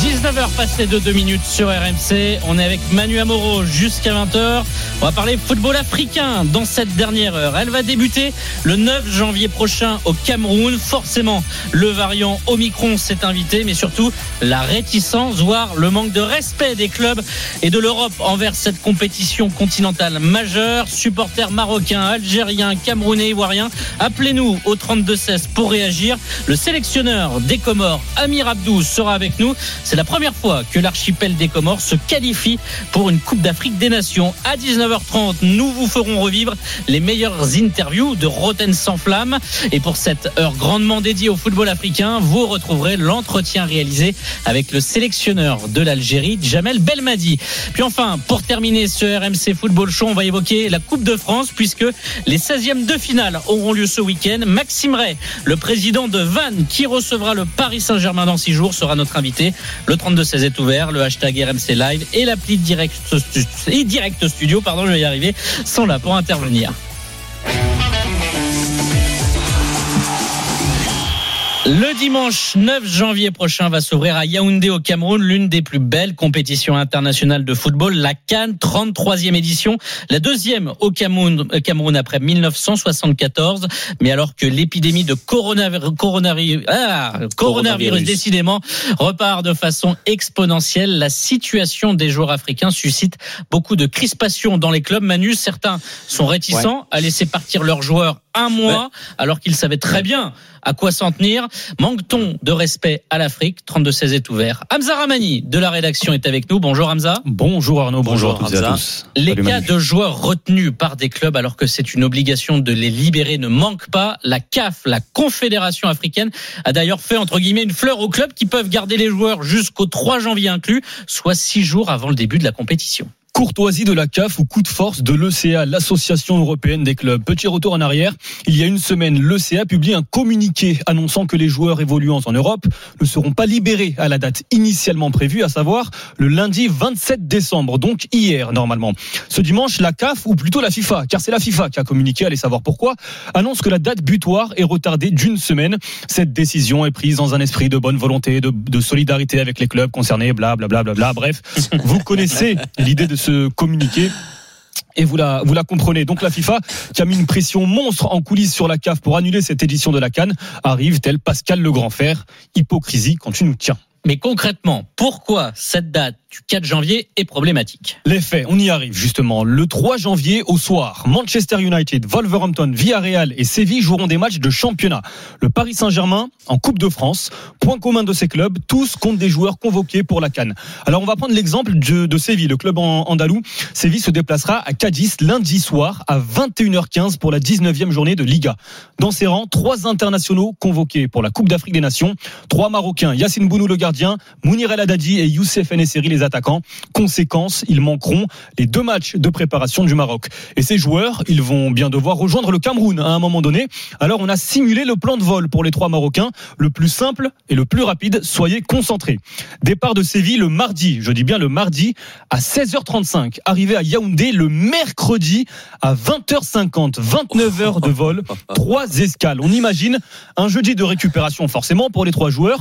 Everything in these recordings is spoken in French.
19h passées de 2 minutes sur RMC. On est avec Manu Amoro jusqu'à 20h. On va parler football africain dans cette dernière heure. Elle va débuter le 9 janvier prochain au Cameroun. Forcément, le variant Omicron s'est invité, mais surtout la réticence, voire le manque de respect des clubs et de l'Europe envers cette compétition continentale majeure. Supporters marocains, algériens, camerounais, ivoiriens, appelez-nous au 32-16 pour réagir. Le sélectionneur des Comores, Amir Abdou, sera avec nous. C'est la première fois que l'archipel des Comores se qualifie pour une Coupe d'Afrique des Nations. À 19h30, nous vous ferons revivre les meilleures interviews de Roten sans flamme. Et pour cette heure grandement dédiée au football africain, vous retrouverez l'entretien réalisé avec le sélectionneur de l'Algérie, Jamel Belmadi. Puis enfin, pour terminer ce RMC Football Show, on va évoquer la Coupe de France puisque les 16e de finale auront lieu ce week-end. Maxime Ray, le président de Vannes, qui recevra le Paris Saint-Germain dans six jours, sera notre invité. Le 32-16 est ouvert, le hashtag RMC Live et l'appli Direct, et Direct Studio, pardon, je vais y arriver, sont là pour intervenir. Le dimanche 9 janvier prochain va s'ouvrir à Yaoundé au Cameroun l'une des plus belles compétitions internationales de football, la Cannes 33e édition, la deuxième au Cameroun, euh, Cameroun après 1974. Mais alors que l'épidémie de coronavirus, coronavirus, ah, coronavirus, Coronavirus. décidément repart de façon exponentielle, la situation des joueurs africains suscite beaucoup de crispation dans les clubs. Manu, certains sont réticents à laisser partir leurs joueurs un mois alors qu'ils savaient très bien à quoi s'en tenir. Manque-t-on de respect à l'Afrique? 32-16 est ouvert. Hamza Ramani de la rédaction est avec nous. Bonjour Hamza. Bonjour Arnaud, bonjour, Bonjour, à toutes et à Hamza. tous. Les Salut, cas Manu. de joueurs retenus par des clubs alors que c'est une obligation de les libérer ne manquent pas. La CAF, la Confédération africaine, a d'ailleurs fait entre guillemets une fleur aux clubs qui peuvent garder les joueurs jusqu'au 3 janvier inclus, soit six jours avant le début de la compétition. Courtoisie de la CAF ou coup de force de l'ECA, l'Association européenne des clubs. Petit retour en arrière. Il y a une semaine, l'ECA publie un communiqué annonçant que les joueurs évoluant en Europe ne seront pas libérés à la date initialement prévue, à savoir le lundi 27 décembre, donc hier normalement. Ce dimanche, la CAF, ou plutôt la FIFA, car c'est la FIFA qui a communiqué, allez savoir pourquoi, annonce que la date butoir est retardée d'une semaine. Cette décision est prise dans un esprit de bonne volonté, de, solidarité avec les clubs concernés, bla bla bla bla bla. Bref, vous connaissez l'idée de ce communiqué. Et vous la, vous la comprenez. Donc la FIFA, qui a mis une pression monstre en coulisses sur la CAF pour annuler cette édition de la Cannes, arrive tel Pascal le Grand Fer. Hypocrisie quand tu nous tiens. Mais concrètement, pourquoi cette date du 4 janvier est problématique Les faits, on y arrive justement. Le 3 janvier au soir, Manchester United, Wolverhampton, Villarreal et Séville joueront des matchs de championnat. Le Paris Saint-Germain en Coupe de France. Point commun de ces clubs, tous comptent des joueurs convoqués pour la Cannes. Alors on va prendre l'exemple de, Séville, le club andalou. Séville se déplacera à Cadiz lundi soir à 21h15 pour la 19e journée de Liga. Dans ses rangs, trois internationaux convoqués pour la Coupe d'Afrique des Nations. Trois Marocains, Yacine Bounou le gardien, Mounir El Haddadi et Youssef Nesseri les attaquants. Conséquence, ils manqueront les deux matchs de préparation du Maroc. Et ces joueurs, ils vont bien devoir rejoindre le Cameroun à un moment donné. Alors on a simulé le plan de vol pour les trois Marocains, le plus simple et le plus rapide. Soyez concentrés. Départ de Séville le mardi, je dis bien le mardi, à 16h35. Arrivé à Yaoundé le mercredi à 20h50. 29 heures de vol, trois escales. On imagine un jeudi de récupération forcément pour les trois joueurs.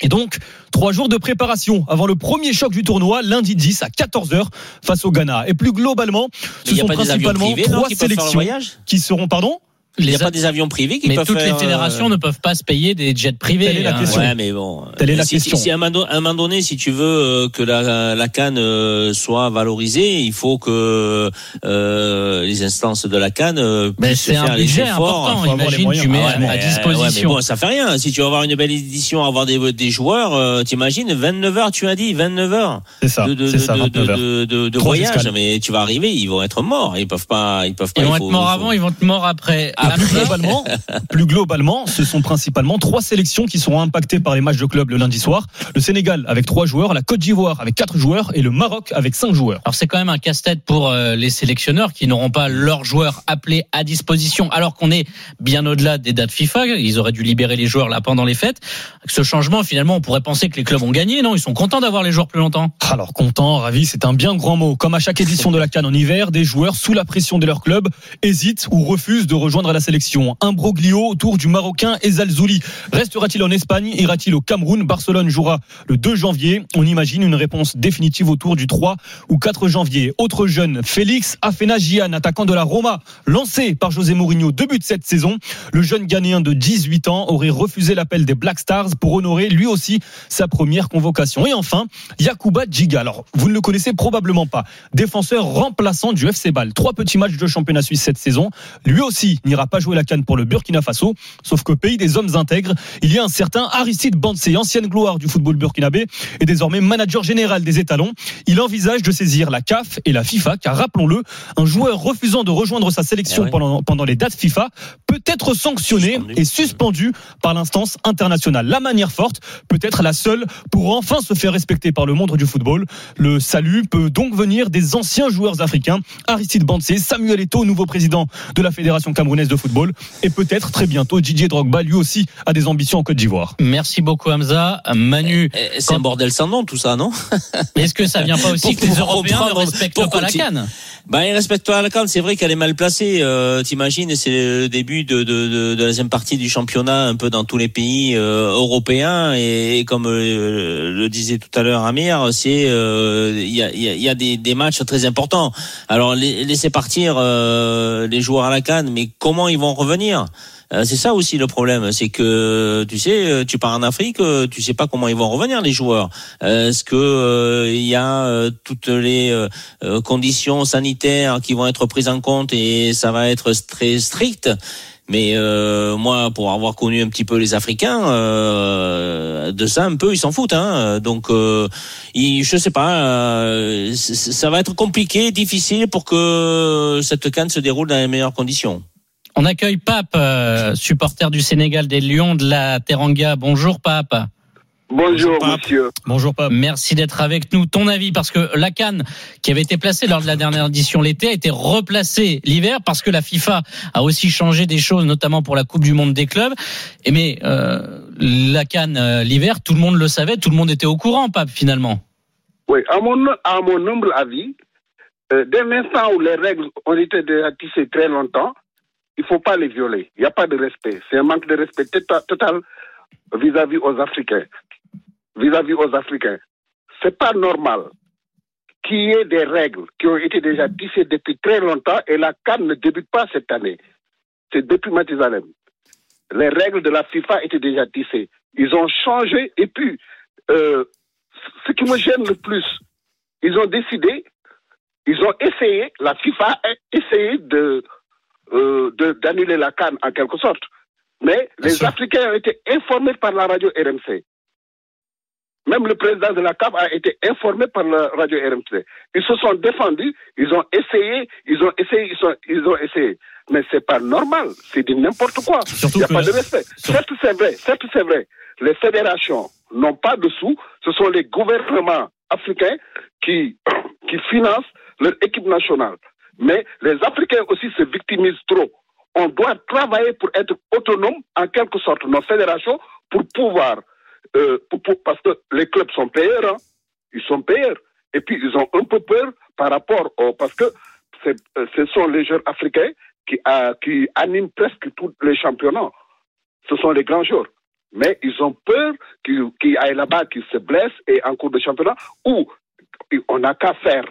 Et donc, trois jours de préparation avant le premier choc du tournoi, lundi 10 à 14h face au Ghana. Et plus globalement, ce sont principalement privés non, trois qui sélections qui seront, pardon? Il n'y a Les pas des avions privés qui Mais peuvent toutes les faire, euh, fédérations ne peuvent pas se payer des jets privés. Telle est la hein. question. Ouais, mais bon. Telle est la si, question. Si, si à, un moment, à un moment donné, si tu veux euh, que la, la canne euh, soit valorisée, il faut que euh, les instances de la canne euh, Mais puissent c'est un les budget efforts. important. faut avoir les Imagine, moyens. tu mets Ah ouais, à- à Ouais, disposition. mais bon, ça fait rien. Si tu veux avoir une belle édition, avoir des, des joueurs, euh, t'imagines 29 heures, tu as dit 29 heures C'est ça, de, de, c'est ça, de, 29 heures. de, de, voyage. Mais tu vas arriver, ils vont être morts. Ils peuvent pas, ils peuvent pas. Ils il vont faut- être morts avant, ils vont être morts après. Ah plus globalement, plus globalement, ce sont principalement trois sélections qui seront impactées par les matchs de club le lundi soir. Le Sénégal avec trois joueurs, la Côte d'Ivoire avec quatre joueurs et le Maroc avec cinq joueurs. Alors c'est quand même un casse-tête pour euh, les sélectionneurs qui n'auront pas leurs joueurs appelés à disposition alors qu'on est bien au-delà des dates FIFA. Ils auraient dû libérer les joueurs là pendant les fêtes. Avec ce changement, finalement, on pourrait penser que les clubs ont gagné, non? Ils sont contents d'avoir les joueurs plus longtemps. Alors content, ravi, c'est un bien grand mot. Comme à chaque édition de la Cannes en hiver, des joueurs sous la pression de leur club hésitent ou refusent de rejoindre la sélection. Un broglio autour du Marocain Ezal Zouli. Restera-t-il en Espagne? Ira-t-il au Cameroun? Barcelone jouera le 2 janvier. On imagine une réponse définitive autour du 3 ou 4 janvier. Autre jeune, Félix Afenagian, attaquant de la Roma, lancé par José Mourinho, deux buts cette saison. Le jeune Ghanéen de 18 ans aurait refusé l'appel des Black Stars pour honorer lui aussi sa première convocation. Et enfin, Yakuba Djiga. Alors, vous ne le connaissez probablement pas. Défenseur remplaçant du FC Bâle. Trois petits matchs de championnat suisse cette saison. Lui aussi n'ira pas jouer la canne pour le Burkina Faso. Sauf qu'au pays des hommes intègres, il y a un certain Aristide Bansé, ancienne gloire du football burkinabé et désormais manager général des étalons. Il envisage de saisir la CAF et la FIFA, car rappelons-le, un joueur refusant de rejoindre sa sélection Eh ouais. pendant, pendant les dates FIFA peut être sanctionné Suspendu. et suspendu par l'instance internationale. La manière forte peut être la seule pour enfin se faire respecter par le monde du football. Le salut peut donc venir des anciens joueurs africains, Aristide Bansé, Samuel Eto'o, nouveau président de la Fédération camerounaise de football, et peut-être très bientôt Didier Drogba, lui aussi a des ambitions en Côte d'Ivoire. Merci beaucoup Hamza. Manu, Eh, C'est un bordel sans nom tout ça, non est-ce que ça vient pas aussi que les Européens ne respectent pas la canne Bah, il respecte pas la canne. C'est vrai qu'elle est mal placée. Euh, T'imagines, c'est le début de, de, de, de la deuxième partie du championnat, un peu dans tous les pays euh, européens. Et, et comme euh, le disait tout à l'heure Amir, c'est euh, il y, a, il y a- y a des, des matchs très importants. Alors la- laissez partir euh, les joueurs à la canne, mais comment ils vont revenir Euh, c'est ça aussi le problème, c'est que tu sais, euh, tu pars en Afrique, euh, tu sais pas comment ils vont revenir les joueurs. Est-ce que il y a toutes les conditions sanitaires qui vont être prises en compte et ça va être très strict? Mais moi, pour avoir connu un petit peu les Africains, de ça un peu, ils s'en foutent. Hein. Donc, je sais pas, ça va être compliqué, difficile pour que cette canne se déroule dans les meilleures conditions. On accueille Pape, euh, supporter du Sénégal des Lions de la Teranga. Bonjour Pape. Bonjour, Pape. monsieur. Bonjour Pape. Merci d'être avec nous. Ton avis, parce que la Cannes, qui avait été placée lors de la dernière édition l'été, a été replacée l'hiver parce que la FIFA a aussi changé des choses, notamment pour la Coupe du Monde des clubs. Et mais euh, la Cannes euh, l'hiver, tout le monde le savait, tout le monde était au courant, Pape, finalement. Oui, à mon, à mon humble avis, euh, dès l'instant où les règles ont été déjà tissées très longtemps, il ne faut pas les violer. Il n'y a pas de respect. C'est un manque de respect tota- total vis-à-vis aux Africains. Vis-à-vis aux Africains. C'est pas normal qu'il y ait des règles qui ont été déjà tissées depuis très longtemps et la CAN ne débute pas cette année. C'est depuis Matizalem. Les règles de la FIFA étaient déjà tissées. Ils ont changé et puis, euh, ce qui me gêne le plus, ils ont décidé, ils ont essayé, la FIFA a essayé de euh, d'annuler la canne en quelque sorte. Mais les sûr. Africains ont été informés par la radio RMC. Même le président de la CAF a été informé par la radio RMC. Ils se sont défendus, ils ont essayé, ils ont essayé, ils, sont- ils ont essayé. Mais c'est pas normal, c'est du n'importe quoi. Il n'y a pas de respect. sur- Certes, c'est vrai, certes, c'est vrai. Les fédérations n'ont pas de sous, ce sont les gouvernements africains qui, qui financent leur équipe nationale. Mais les Africains aussi se victimisent trop. On doit travailler pour être autonome, en quelque sorte, nos fédérations, pour pouvoir, euh, pour- parce que les clubs sont payeurs, hein. ils sont payeurs. Et puis, ils ont un peu peur par rapport au, parce que euh, ce sont les joueurs africains qui, euh, qui animent presque tous les championnats. Ce sont les grands joueurs. Mais ils ont peur qu'ils qu'ils aillent là-bas, qu'ils se blessent et en cours de championnat, ou on n'a qu'à faire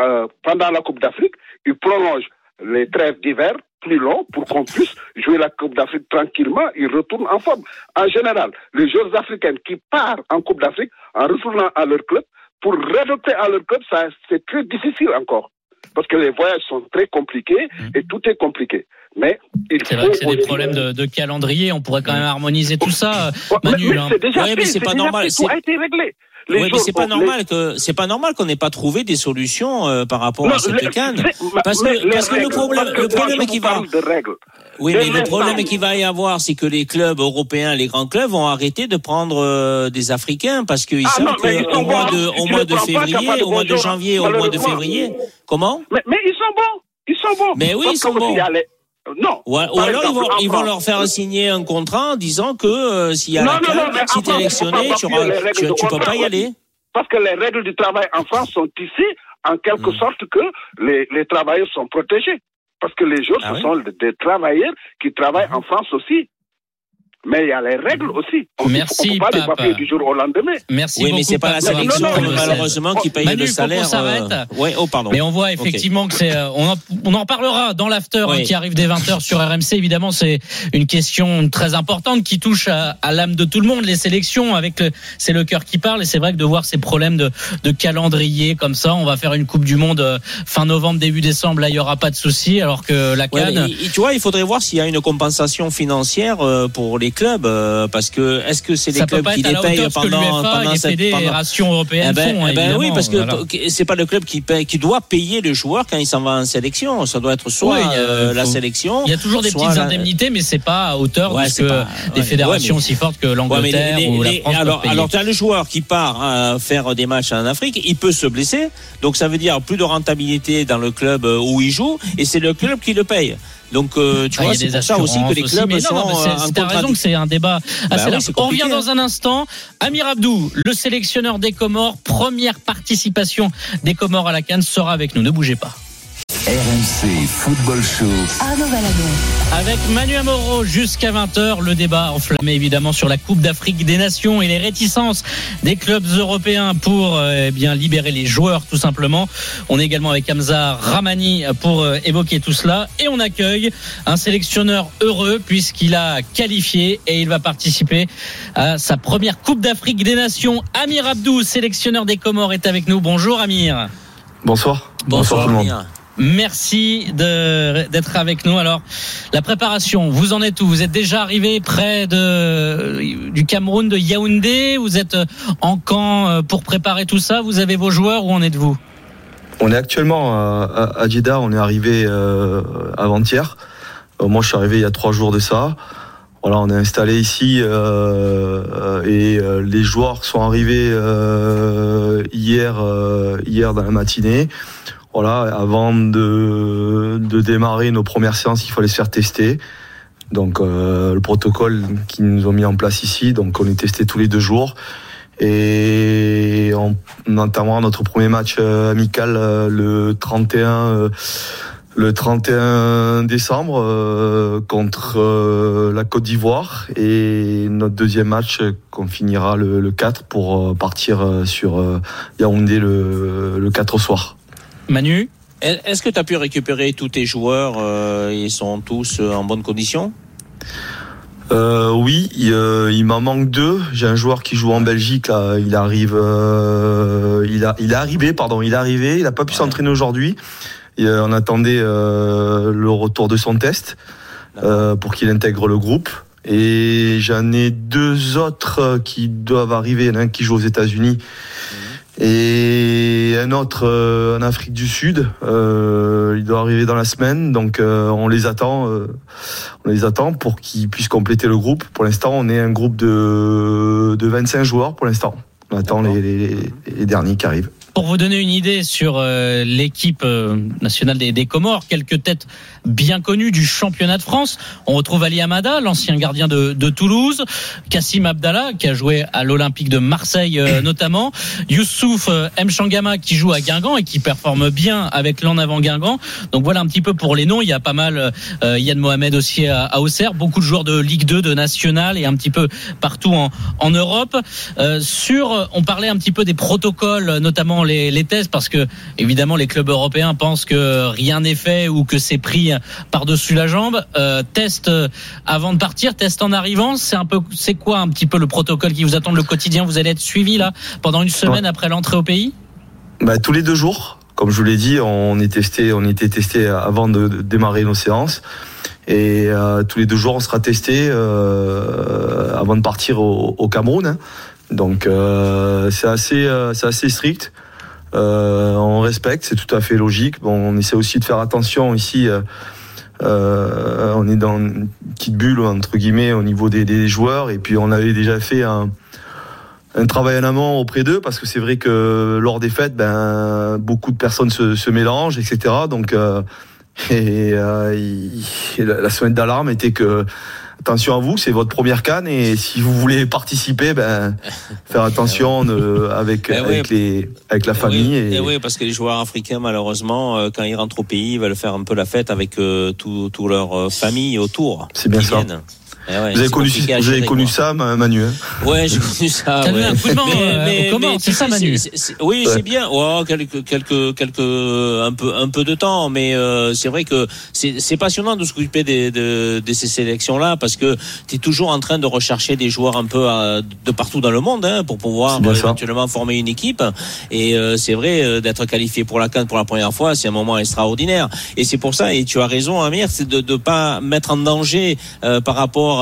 euh, pendant la Coupe d'Afrique, ils prolongent les trêves d'hiver plus longs pour qu'on puisse jouer la Coupe d'Afrique tranquillement, ils retournent en forme. En général, les joueurs africains qui partent en Coupe d'Afrique en retournant à leur club, pour réadopter à leur club, ça, c'est très difficile encore. Parce que les voyages sont très compliqués et tout est compliqué. Mais il Mmh. C'est vrai que c'est des problèmes de, de calendrier. On pourrait quand même harmoniser tout ça. Mais- Manu, mais hein. c'est déjà Ouais, fait, mais c'est pas déjà normal, fait, c'est- Tout a été réglé. Les Oui, mais c'est pas ont- normal que c'est pas normal qu'on n'ait pas trouvé des solutions euh, par rapport Non, à cette les- canne. mais- Parce que les parce que le problème parce que le problème vous va oui, mais le problème qu'il va y avoir, c'est que les clubs européens, les grands clubs, vont arrêter de prendre euh, des Africains parce qu'ils Ah savent qu'au mois de, au mois de pas, pas février, au mois de janvier, au mois de février, comment? Mais, ils sont bons. Ils sont bons. Mais oui, ils sont bons. Non. Ou, alors ils vont, ils leur faire signer un contrat en disant que euh, s'il y a Non, la non, non, si tu es électionné, tu, de peux pas y aller. Parce que les règles du travail en France sont ici, en quelque Mm. sorte que les, les travailleurs sont protégés. Parce que les jours, Ah ce oui sont des travailleurs qui travaillent en France aussi. Mais il y a les règles aussi. On Merci, ne peut pas les papier du jour au lendemain. Merci Oui, beaucoup. mais c'est pas la sélection non, non, non, malheureusement qui paye Manu, le faut salaire. s'arrête. Oui, oh pardon. Mais on voit effectivement que c'est. euh, On en, on en reparlera dans l'after hein, Oui. qui arrive dès 20h sur RMC. Évidemment, c'est une question très importante qui touche à, à l'âme de tout le monde. Les sélections, avec le, c'est le cœur qui parle. Et c'est vrai que de voir ces problèmes de, de calendrier comme ça, on va faire une Coupe du Monde euh, fin novembre, début décembre. Là, il y aura pas de souci. Alors que la Ouais, Cannes. mais il- tu vois, il faudrait voir s'il y a une compensation financière euh, pour les clubs, euh, parce que est-ce que c'est les ça clubs qui les payent pendant pendant les cette fédérations européennes Eh ben, font. eh ben oui, parce que voilà. c'est pas le club qui paye, qui doit payer le joueur quand il s'en va en sélection. Ça doit être soit Oui, a- euh, la faut- sélection. Il y a toujours des petites la- indemnités, mais c'est pas à hauteur Ouais, de pas- des fédérations ouais, mais- aussi fortes que l'Angleterre les- les- ou la les- France alors, alors tu as le joueur qui part à faire des matchs en Afrique, il peut se blesser, donc ça veut dire plus de rentabilité dans le club euh, où il joue, et c'est le club qui le paye. Donc euh, tu Ah, vois, c'est pour ça aussi que les assurances clubs mais non, sont non, mais c'est- raison que un débat assez Bah large. On revient compliqué, dans un instant. Amir Abdou, le sélectionneur des Comores, première participation des Comores à la Cannes, sera avec nous. Ne bougez pas. RMC Football Show. Arnaud Valadon. Avec Manu Amoro jusqu'à 20h, le débat enflammé évidemment sur la Coupe d'Afrique des Nations et les réticences des clubs européens pour euh, eh bien libérer les joueurs tout simplement. On est également avec Hamza Ramani pour euh, évoquer tout cela et on accueille un sélectionneur heureux puisqu'il a qualifié et il va participer à sa première Coupe d'Afrique des Nations. Amir Abdou, sélectionneur des Comores est avec nous. Bonjour Amir. Bonsoir. Bonsoir, tout le monde. Merci d'être avec nous. Alors, la préparation, vous en êtes où? Vous êtes déjà arrivé près du Cameroun, de Yaoundé? Vous êtes en camp euh, pour préparer tout ça? Vous avez vos joueurs Où en êtes-vous? On est actuellement à, à- on est arrivé euh, avant-hier. Euh, moi, je suis arrivé il y a trois jours de ça. Voilà, on est installé ici euh, euh, et euh, les joueurs sont arrivés euh, hier, euh, hier dans la matinée. Voilà, avant de, de démarrer nos premières séances, il fallait se faire tester. Donc euh, le protocole qu'ils nous ont mis en place ici, donc on est testé tous les deux jours. Et on, on notre premier match euh, amical euh, le 31 euh, le 31 décembre contre la Côte d'Ivoire et notre deuxième match qu'on finira le, le 4 pour partir sur Yaoundé le, le 4 au soir. Manu Est-ce que tu as pu récupérer tous tes joueurs euh, Ils sont tous euh, en bonne condition? Euh, oui, il, euh, il m'en manque deux. J'ai un joueur qui joue en Belgique. Là, il arrive, euh, il a, il est arrivé, pardon, il est arrivé. Il n'a pas pu Ouais. s'entraîner aujourd'hui. Et, euh, on attendait euh, le retour de son test euh, pour qu'il intègre le groupe. Et j'en ai deux autres qui doivent arriver. Il y en a un qui joue aux États-Unis et un autre euh, en Afrique du Sud. Euh, il doit arriver dans la semaine, donc euh, on les attend. on les attend pour qu'ils puissent compléter le groupe. Pour l'instant, on est un groupe de, de 25 joueurs pour l'instant. On attend les, les- les derniers qui arrivent. Pour vous donner une idée sur euh, l'équipe euh, nationale des, des Comores, quelques têtes bien connues du championnat de France. On retrouve Ali Amada, l'ancien gardien de, de Toulouse, Kassim Abdallah, qui a joué à l'Olympique de Marseille euh, notamment, Youssouf euh, Mchangama, qui joue à Guingamp et qui performe bien avec l'en avant Guingamp. Donc voilà un petit peu pour les noms. Il y a pas mal, euh, Yann Mohamed aussi à, à Auxerre, beaucoup de joueurs de Ligue 2, de National et un petit peu partout en, en Europe. Euh, sur, on parlait un petit peu des protocoles, notamment les, les tests, parce que évidemment les clubs européens pensent que rien n'est fait ou que c'est pris par-dessus la jambe. Euh, test euh, avant de partir, test en arrivant, c'est un peu, c'est quoi un petit peu le protocole qui vous attend le quotidien? Vous allez être suivi là pendant une semaine après l'entrée au pays? Bah, tous les deux jours, comme je vous l'ai dit, on est testé, on était testé avant de, de démarrer nos séances. Et euh, tous les deux jours, on sera testé euh, avant de partir au, au Cameroun. hein. Donc euh, c'est assez, euh, c'est assez strict. Euh, on respecte, c'est tout à fait logique. Bon, on essaie aussi de faire attention ici. euh, euh, on est dans une petite bulle entre guillemets au niveau des, des joueurs et puis on avait déjà fait un, un travail en amont auprès d'eux parce que c'est vrai que lors des fêtes, ben beaucoup de personnes se, se mélangent, etc. Donc euh, et, la, la sonnette d'alarme était que attention à vous, c'est votre première canne et si vous voulez participer, ben faire attention de- avec Eh oui. avec les avec la Eh famille oui, et, eh oui, parce que les joueurs africains, malheureusement, euh, quand ils rentrent au pays, ils veulent faire un peu la fête avec euh, tout, tout leur euh, famille autour. C'est bien ça. viennent. Eh ouais, vous avez connu compliqué à vous avez gérer, connu quoi. ça, Ma- Manu hein Ouais, j'ai connu ça. T'as donné ouais. un coup de main, aux Comores, tu c'est ça, Manu Oui, Ouais. c'est bien. Oh, quelques, quelques, quelques, un peu, un peu de temps, mais euh, c'est vrai que c'est passionnant de s'occuper des, de, de ces sélections-là parce que tu es toujours en train de rechercher des joueurs un peu euh, de partout dans le monde hein, pour pouvoir euh, ça. éventuellement former une équipe. Et euh, c'est vrai euh, d'être qualifié pour la CAN pour la première fois, c'est un moment extraordinaire. Et c'est pour ça, et tu as raison, Amir, c'est de ne pas mettre en danger euh, par rapport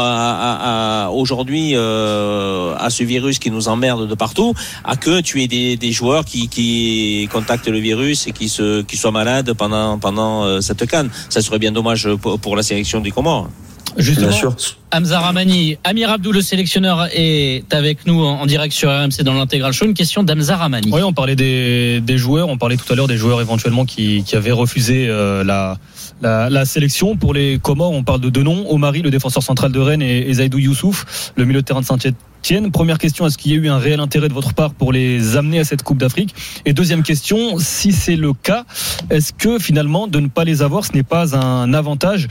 aujourd'hui euh, à ce virus qui nous emmerde de partout, à que tu aies des, joueurs qui, contactent le virus et qui se qui soient malades pendant pendant euh, cette canne. Ça serait bien dommage pour, pour la sélection des Comores. Justement, Bien sûr. Hamza Ramani, Amir Abdou, le sélectionneur, est avec nous en en direct sur RMC dans l'intégral show. Une question d'Hamza Ramani. Oui, on parlait des, des joueurs, on parlait tout à l'heure des joueurs éventuellement qui, qui avaient refusé euh, la, la, la sélection. Pour les Comores, on parle de deux noms, Omari, le défenseur central de Rennes, et, et Zaidou Youssouf, le milieu de terrain de Saint-Etienne. Première question, est-ce qu'il y a eu un réel intérêt de votre part pour les amener à cette Coupe d'Afrique? Et deuxième question, si c'est le cas, est-ce que finalement de ne pas les avoir, ce n'est pas un avantage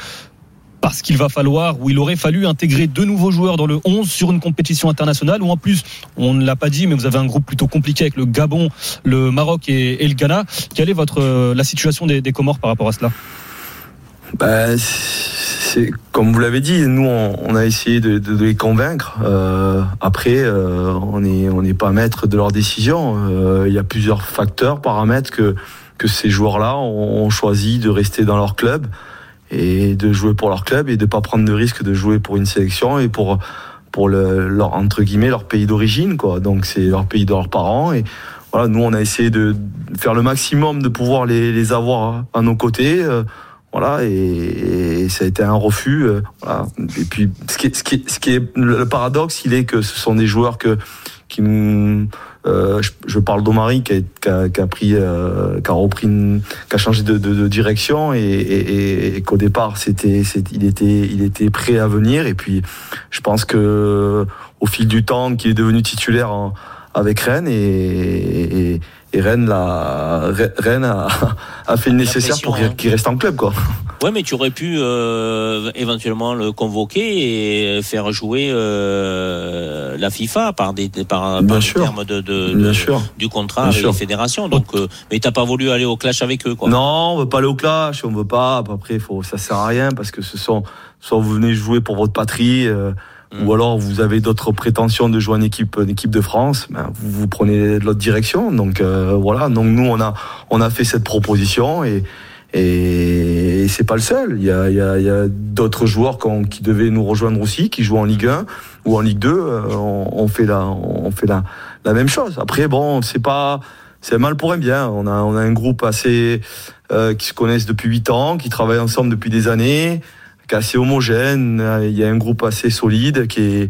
parce qu'il va falloir, ou il aurait fallu intégrer deux nouveaux joueurs dans le 11 sur une compétition internationale, ou en plus, on ne l'a pas dit, mais vous avez un groupe plutôt compliqué avec le Gabon, le Maroc et, le Ghana. Quelle est votre, euh, la situation des, Comores par rapport à cela? Bah, c'est comme vous l'avez dit, nous on, a essayé de, les convaincre. Euh, après, euh, on n'est pas maître de leurs décisions. Il y a plusieurs facteurs, paramètres que ces joueurs-là ont choisi de rester dans leur club et de jouer pour leur club et de pas prendre de risque de jouer pour une sélection et pour pour le, leur entre guillemets leur pays d'origine quoi. Donc c'est leur pays de leurs parents et voilà, nous on a essayé de faire le maximum de pouvoir les, les avoir à nos côtés. euh, voilà, et, ça a été un refus. euh, voilà. Et puis, ce qui, ce, qui ce qui est le paradoxe, il est que ce sont des joueurs que qui nous, euh, je, je parle d'Omari qui a, qui qui a pris, euh, qui a repris, une- qui a changé de, de, de direction et, et, et- et qu'au départ c'était, il était, il était prêt à venir. Et puis, je pense que au fil du temps, qu'il est devenu titulaire en- avec Rennes et, et, Rennes, l'a- Rennes a, a fait le nécessaire pression, pour qu'il hein. qu'il reste en club, quoi. Ouais, mais tu aurais pu euh, éventuellement le convoquer et faire jouer euh, la FIFA par des par, Bien par sûr. le terme de, du contrat Bien avec sûr. les fédérations. Donc, euh, mais t'as pas voulu aller au clash avec eux, quoi. Non, on veut pas aller au clash, on veut pas. Après, faut, ça sert à rien parce que ce sont, soit vous venez jouer pour votre patrie, euh, Mm. ou alors vous avez d'autres prétentions de jouer en équipe, en équipe de France. Ben, vous, vous prenez l'autre direction. Donc euh, voilà. Donc nous, on a, on a fait cette proposition et et c'est pas le seul. Il y a, il y a, il y a d'autres joueurs qui devaient nous rejoindre aussi, qui jouent en Ligue 1 ou en Ligue 2. euh, on, on fait la, on fait la, la même chose. Après, bon, c'est pas, c'est mal pour un bien. On a, on a un groupe assez euh, qui se connaissent depuis 8 ans, qui travaillent ensemble depuis des années, qui est assez homogène. Euh, Il y a un groupe assez solide qui est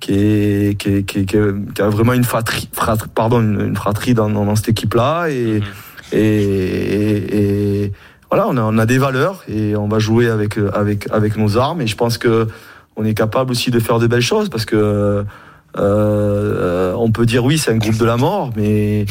qui est qui, est, qui, est- qui a vraiment une fratrie, fratrie- pardon une, une fratrie dans, dans, cette équipe là et, Mhm. et, et, et voilà on a, on a des valeurs et on va jouer avec avec avec nos armes et je pense que on est capable aussi de faire de belles choses parce que euh, on peut dire oui c'est un groupe de la mort mais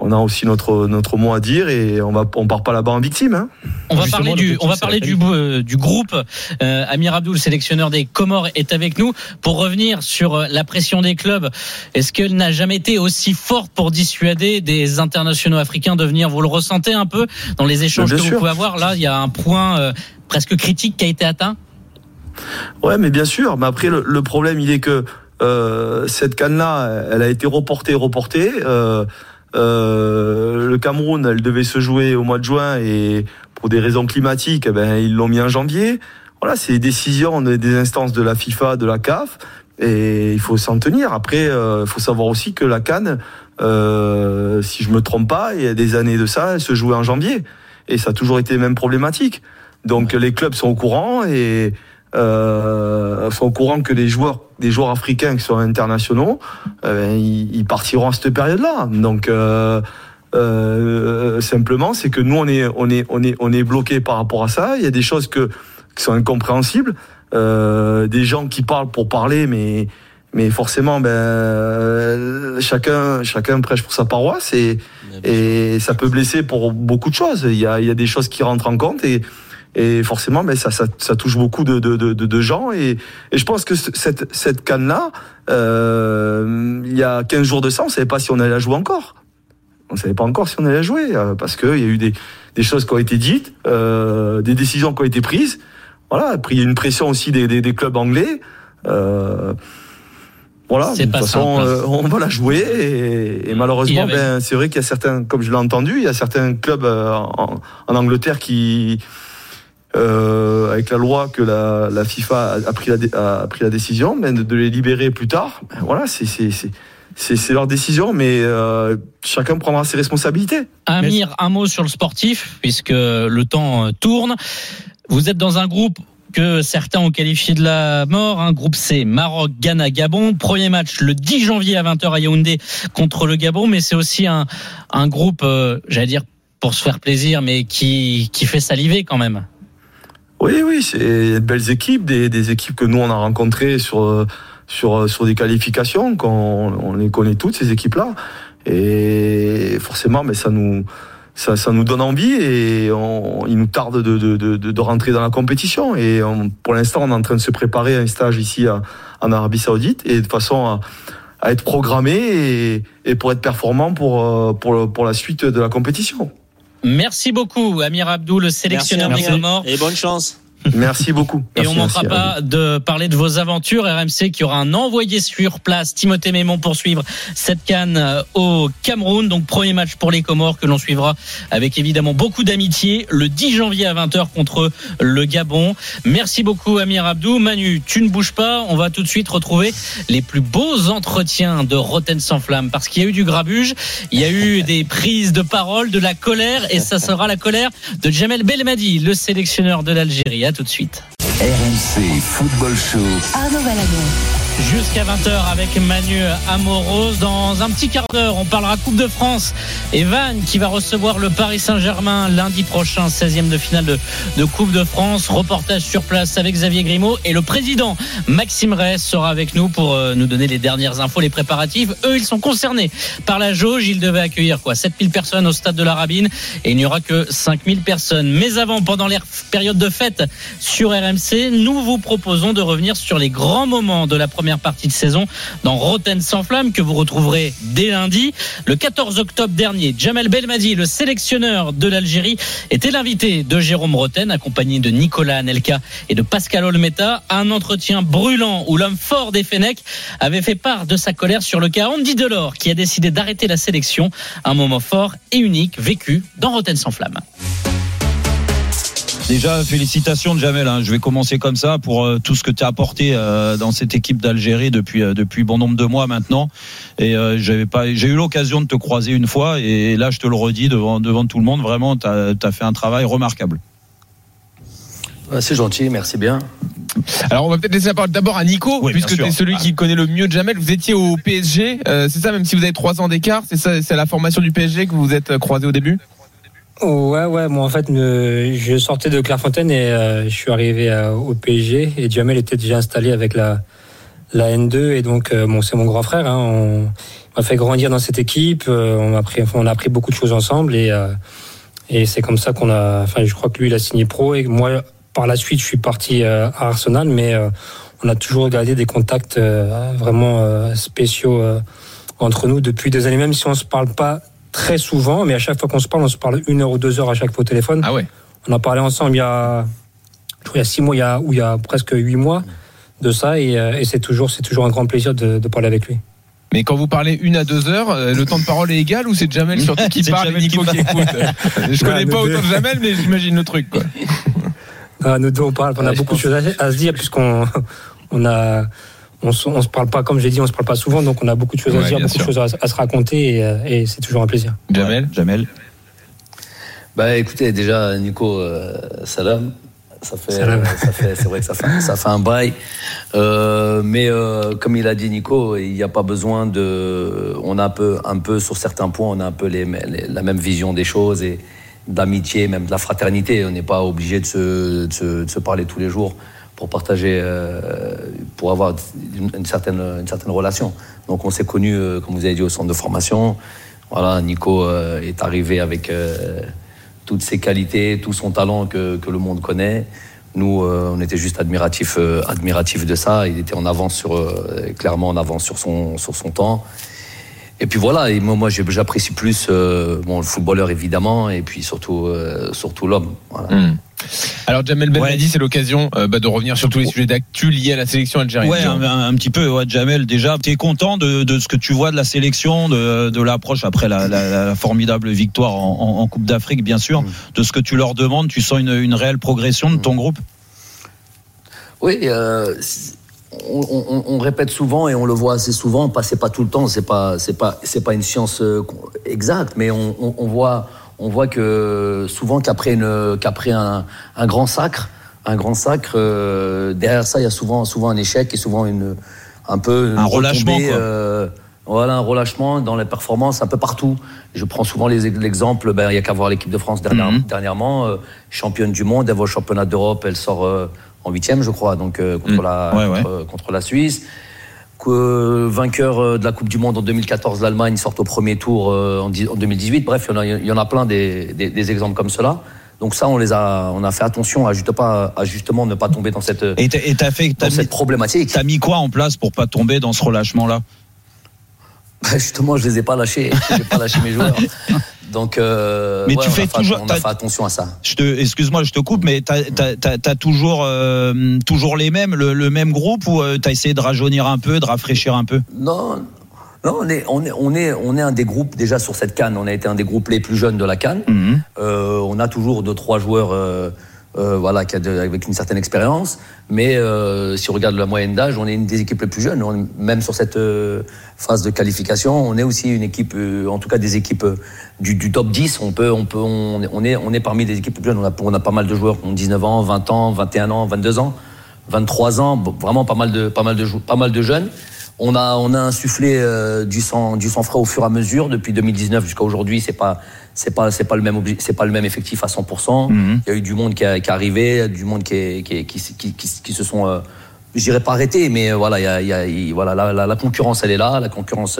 on a aussi notre notre mot à dire et on va on part pas là-bas en victime hein. On va Justement, parler du, on va parler du, euh, du groupe. Euh, Amir Abdou, le sélectionneur des Comores, est avec nous pour revenir sur euh, la pression des clubs. Est-ce qu'elle n'a jamais été aussi forte pour dissuader des internationaux africains de venir? Vous le ressentez un peu dans les échanges Bien que vous pouvez avoir? Là, il y a un point euh, presque critique qui a été atteint. Ouais, mais bien sûr. Mais après, le, le problème, il est que euh, cette canne-là, elle a été reportée, reportée. Euh, euh, le Cameroun, elle devait se jouer au mois de juin et pour des raisons climatiques, eh ben, ils l'ont mis en janvier. Voilà, c'est des décisions des instances de la FIFA, de la CAF. et il faut s'en tenir. Après, il faut savoir aussi que la Cannes, si je me trompe pas, il y a des années de ça, elle se jouait en janvier et ça a toujours été même problématique. Donc les clubs sont au courant et euh, sont au courant que les joueurs, des joueurs africains qui sont internationaux, euh, ils, partiront à cette période-là. Donc euh, euh, simplement, c'est que nous on est on est on est on est bloqué par rapport à ça. Il y a des choses que qui sont incompréhensibles, euh, des gens qui parlent pour parler, mais mais forcément, ben chacun chacun prêche pour sa paroisse et et ça peut blesser pour beaucoup de choses. Il y a il y a des choses qui rentrent en compte et et forcément, mais ça, ça, ça touche beaucoup de, de, de, de gens. Et, et, je pense que cette, cette canne-là, euh, il y a 15 jours de ça, on ne savait pas si on allait la jouer encore. On ne savait pas encore si on allait la jouer, euh, parce qu'il y a eu des, des, choses qui ont été dites, euh, des décisions qui ont été prises. Voilà, après, il y a une pression aussi des, des, des clubs anglais. Euh, voilà, de toute façon, euh, on va la jouer et, et malheureusement, ben, c'est vrai qu'il y a certains, comme je l'ai entendu, il y a certains clubs euh, en, en Angleterre qui, euh, avec la loi que la, la FIFA a, pris la, a pris la décision, mais de, les libérer plus tard. Ben voilà, c'est c'est leur décision, mais euh, chacun prendra ses responsabilités. Amir, un mot sur le sportif, puisque le temps euh, tourne. Vous êtes dans un groupe que certains ont qualifié de la mort. Un groupe C, Maroc, Ghana, Gabon. Premier match le 10 janvier à 20h à Yaoundé contre le Gabon, mais c'est aussi un, un groupe, euh, j'allais dire, pour se faire plaisir, mais qui, qui fait saliver quand même. Oui, oui, c'est de belles équipes, des, des, équipes que nous on a rencontrées sur sur sur des qualifications, qu'on on les connaît toutes ces équipes-là, et forcément, mais ça nous ça, ça nous donne envie et on, il nous tarde de, de, de, de, rentrer dans la compétition. Et on, pour l'instant, on est en train de se préparer à un stage ici à, en Arabie Saoudite et de façon à, à être programmé et, et, pour être performant pour, pour, pour la suite de la compétition. Merci beaucoup, Amir Abdou, le sélectionneur des. Et bonne chance. Merci beaucoup. et on ne manquera pas de parler de vos aventures. RMC qui aura un envoyé sur place, Timothée Mémon, pour suivre cette canne euh, au Cameroun. Donc premier match pour les Comores que l'on suivra avec évidemment beaucoup d'amitié le 10 janvier à 20h contre le Gabon. Merci beaucoup Amir Abdou. Manu, tu ne bouges pas. On va tout de suite retrouver les plus beaux entretiens de Roten sans flamme parce qu'il y a eu du grabuge, il y a eu des prises de parole, de la colère et ça sera la colère de Jamel Belmadi, le sélectionneur de l'Algérie tout de suite. RMC Football Show. Arnaud Valadon. Jusqu'à 20h avec Manu Amoros. Dans un petit quart d'heure, on parlera Coupe de France. Et Van qui va recevoir le Paris Saint-Germain lundi prochain, 16e de finale de, Coupe de France. Reportage sur place avec Xavier Grimaud. Et le président Maxime Reyes sera avec nous pour euh, nous donner les dernières infos, les préparatifs. Eux, ils sont concernés par la jauge. Ils devaient accueillir quoi? 7000 personnes au stade de la Rabine. Et il n'y aura que 5000 personnes. Mais avant, pendant les périodes de fête sur RMC, nous vous proposons de revenir sur les grands moments de la première première partie de saison dans Roten sans flamme que vous retrouverez dès lundi. Le 14 octobre dernier, Jamel Belmadi, le sélectionneur de l'Algérie, était l'invité de Jérôme Roten, accompagné de Nicolas Anelka et de Pascal Olmeta, un entretien brûlant où l'homme fort des Fenech avait fait part de sa colère sur le cas Andy Delors qui a décidé d'arrêter la sélection. Un moment fort et unique vécu dans Roten sans flamme. Déjà, félicitations de Jamel. Hein. Je vais commencer comme ça pour euh, tout ce que tu as apporté euh, dans cette équipe d'Algérie depuis euh, depuis bon nombre de mois maintenant. Et j'avais pas, j'ai eu l'occasion de te croiser une fois, et là, je te le redis devant devant tout le monde. Vraiment, tu as, fait un travail remarquable. C'est gentil, merci bien. Alors on va peut-être laisser la parole d'abord à Nico, puisque tu es celui qui connaît le mieux Jamel. Vous étiez au PSG, c'est ça, même si vous avez trois ans d'écart, c'est ça, c'est la formation du PSG que vous vous êtes croisé au début? Ouais, ouais, moi en fait, je sortais de Clairefontaine et euh, je suis arrivé euh, au PSG et Jamel était déjà installé avec la, la N2 et donc euh, bon, c'est mon grand frère. Hein, on m'a fait grandir dans cette équipe, on a appris, on a appris beaucoup de choses ensemble et, et c'est comme ça qu'on a. Enfin, je crois que lui il a signé pro et moi par la suite je suis parti à Arsenal, mais on a toujours gardé des contacts vraiment spéciaux entre nous depuis des années, même si on se parle pas très souvent, mais à chaque fois qu'on se parle, on se parle une heure ou deux heures à chaque fois au téléphone. Ah ouais. On a parlé ensemble il y a, il y a six mois, il y a, ou il y a presque huit mois de ça, et, euh, et c'est toujours, c'est toujours un grand plaisir de, de, parler avec lui. Mais quand vous parlez une à deux heures, euh, le temps de parole est égal ou c'est Jamel surtout qui parle et Nico qui, écoute Je connais pas autant de Jamel, mais j'imagine le truc. Quoi. Ah, nous deux, on parle, on a beaucoup de choses à, se dire puisqu'on on a on, se- on se parle pas, comme j'ai dit, on se parle pas souvent, donc on a beaucoup de choses à dire, beaucoup sûr. de choses à, à se raconter, et, euh, et c'est toujours un plaisir. Jamel Jamel Bah écoutez, déjà Nico, euh, salam. Ça fait, Salam. ça fait, c'est vrai que ça fait, ça fait un bail. Euh, mais euh, comme il a dit Nico, il n'y a pas besoin de. On a un peu, un peu sur certains points, on a un peu les, les- la même vision des choses et d'amitié, même de la fraternité. On n'est pas obligé de se, de, se, de se parler tous les jours pour partager, euh, pour avoir une, certaine, une certaine relation. Donc on s'est connus, euh, comme vous avez dit, au centre de formation. Voilà, Nico euh, est arrivé avec euh, toutes ses qualités, tout son talent que, que le monde connaît. Nous, euh, on était juste admiratifs, euh, admiratifs de ça. Il était en avance sur, clairement en avance sur son, sur son temps. Et puis voilà, et moi, moi j'ai- j'apprécie plus euh, bon, le footballeur évidemment, et puis surtout, euh, surtout l'homme. Voilà. Hmm. Alors Jamel Belmadi, c'est l'occasion euh, bah, de revenir sur tous les sujets d'actu liés à la sélection algérienne. Ouais, un, un- un petit peu, ouais, Jamel. Déjà, tu es content de, de ce que tu vois de la sélection, de, de l'approche après la, la- la formidable victoire en, en- en Coupe d'Afrique, bien sûr, de ce que tu leur demandes. Tu sens une, une réelle progression de ton groupe? Oui, euh, on, on- on répète souvent et on le voit assez souvent. Pas, c'est pas tout le temps, c'est pas, c'est pas, c'est pas une science euh, exacte, mais on, voit, on voit que souvent qu'après une, qu'après un, un grand sacre, un grand sacre, euh, derrière ça, il y a souvent, souvent un échec et souvent une, un peu une Un relâchement, quoi. euh, voilà, un relâchement dans les performances un peu partout. Je prends souvent les- l'exemple, ben, il y a qu'à voir l'équipe de France dernière- Mhm. dernièrement, euh, championne du monde, elle va au championnat d'Europe, elle sort en huitième, je crois, donc euh, contre, Mhm. la, Ouais, ouais. contre, la Suisse. Que, vainqueur euh, de la Coupe du Monde en 2014, l'Allemagne sort au premier tour euh, en, dix- en 2018. Bref, il y en a, il y en a plein des, des- des exemples comme cela. Donc ça, on les a, on a fait attention à, juste pas, à justement ne pas tomber dans cette, Et t'as fait, dans t'as mis, cette problématique. t'as mis quoi en place pour pas tomber dans ce relâchement-là? Bah, Justement, je les ai pas lâchés. Je n'ai pas lâché mes joueurs. Donc, euh, Mais ouais, tu fais fait- toujours- On a fait attention à ça. Excuse-moi, je te coupe, mais t'as toujours, euh, toujours les mêmes, le, le même groupe ou euh, t'as essayé de rajeunir un peu, de rafraîchir un peu? Non, non, on est, on est, on est, on est un des groupes déjà sur cette canne. On a été un des groupes les plus jeunes de la canne. Mhm. Euh, on a toujours deux trois joueurs, euh, euh, voilà, qui a de- avec une certaine expérience. Mais euh, si on regarde la moyenne d'âge, on est une des équipes les plus jeunes. On- même sur cette euh, phase de qualification, on est aussi une équipe, euh, en tout cas des équipes euh, du, du top 10. On peut, on peut, on, est- on est, parmi les équipes les plus jeunes. On a, on a pas mal de joueurs qui ont 19 ans, 20 ans, 21 ans, 22 ans. 23 ans, bon, vraiment pas mal de, pas mal de, pas mal de jeunes. On a, on a insufflé euh, du sang, du sang frais au fur et à mesure depuis 2019 jusqu'à aujourd'hui. C'est pas, c'est pas, c'est pas le même, c'est pas le même effectif à 100%. Mhm. Il y a eu du monde qui, a, qui est arrivé, du monde qui, est- qui, est- qui, se sont, euh, je dirais pas arrêtés, mais euh, voilà, il y a, il y a- il- voilà, la, la, la concurrence elle est là, la concurrence,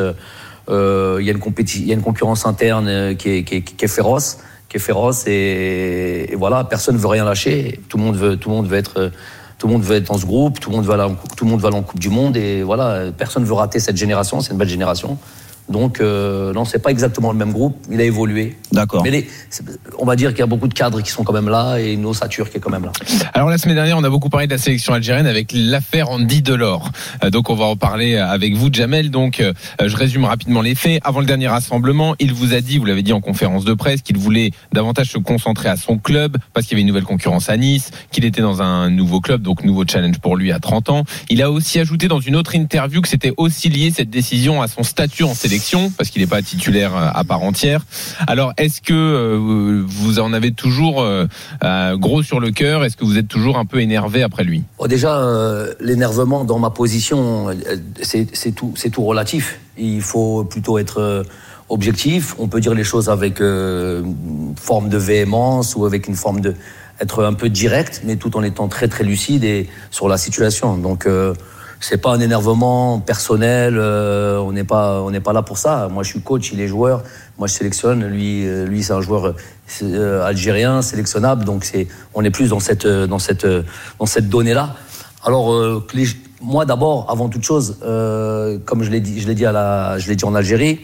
euh, il y a une il y a une concurrence interne qui est, qui est, féroce, qui est féroce et, et voilà, personne veut rien lâcher. Tout le monde veut, tout le monde veut être tout le monde veut être dans ce groupe, tout le monde veut aller en, coupe- du Monde et voilà, personne veut rater cette génération, c'est une belle génération. Donc euh, non, c'est pas exactement le même groupe, il a évolué. D'accord. Mais les- on va dire qu'il y a beaucoup de cadres qui sont quand même là et une ossature qui est quand même là. Alors la semaine dernière, on a beaucoup parlé de la sélection algérienne avec l'affaire Andy Delors. Euh, donc on va en parler avec vous, Jamel. Donc euh, je résume rapidement les faits. Avant le dernier rassemblement, il vous a dit, vous l'avez dit en conférence de presse, qu'il voulait davantage se concentrer à son club parce qu'il y avait une nouvelle concurrence à Nice, qu'il était dans un nouveau club, donc nouveau challenge pour lui à 30 ans. Il a aussi ajouté dans une autre interview que c'était aussi lié cette décision à son statut en sélection parce qu'il n'est pas titulaire euh, à part entière. Alors est-ce que euh, vous en avez toujours euh, gros sur le cœur? Est-ce que vous êtes toujours un peu énervé après lui? Bon, déjà, l'énervement dans ma position, c'est tout, relatif. Il faut plutôt être objectif. On peut dire les choses avec une forme de véhémence ou avec une forme de être un peu direct, mais tout en étant très très lucide et sur la situation. Donc c'est pas un énervement personnel. euh, on n'est pas on n'est pas là pour ça. Moi, je suis coach, il est joueur. Moi, je sélectionne. Lui, euh, lui, c'est un joueur euh, algérien, sélectionnable. Donc c'est on est plus dans cette dans cette dans cette donnée là. Alors moi d'abord, avant toute chose, comme je l'ai dit, je l'ai dit à la, je l'ai dit en Algérie,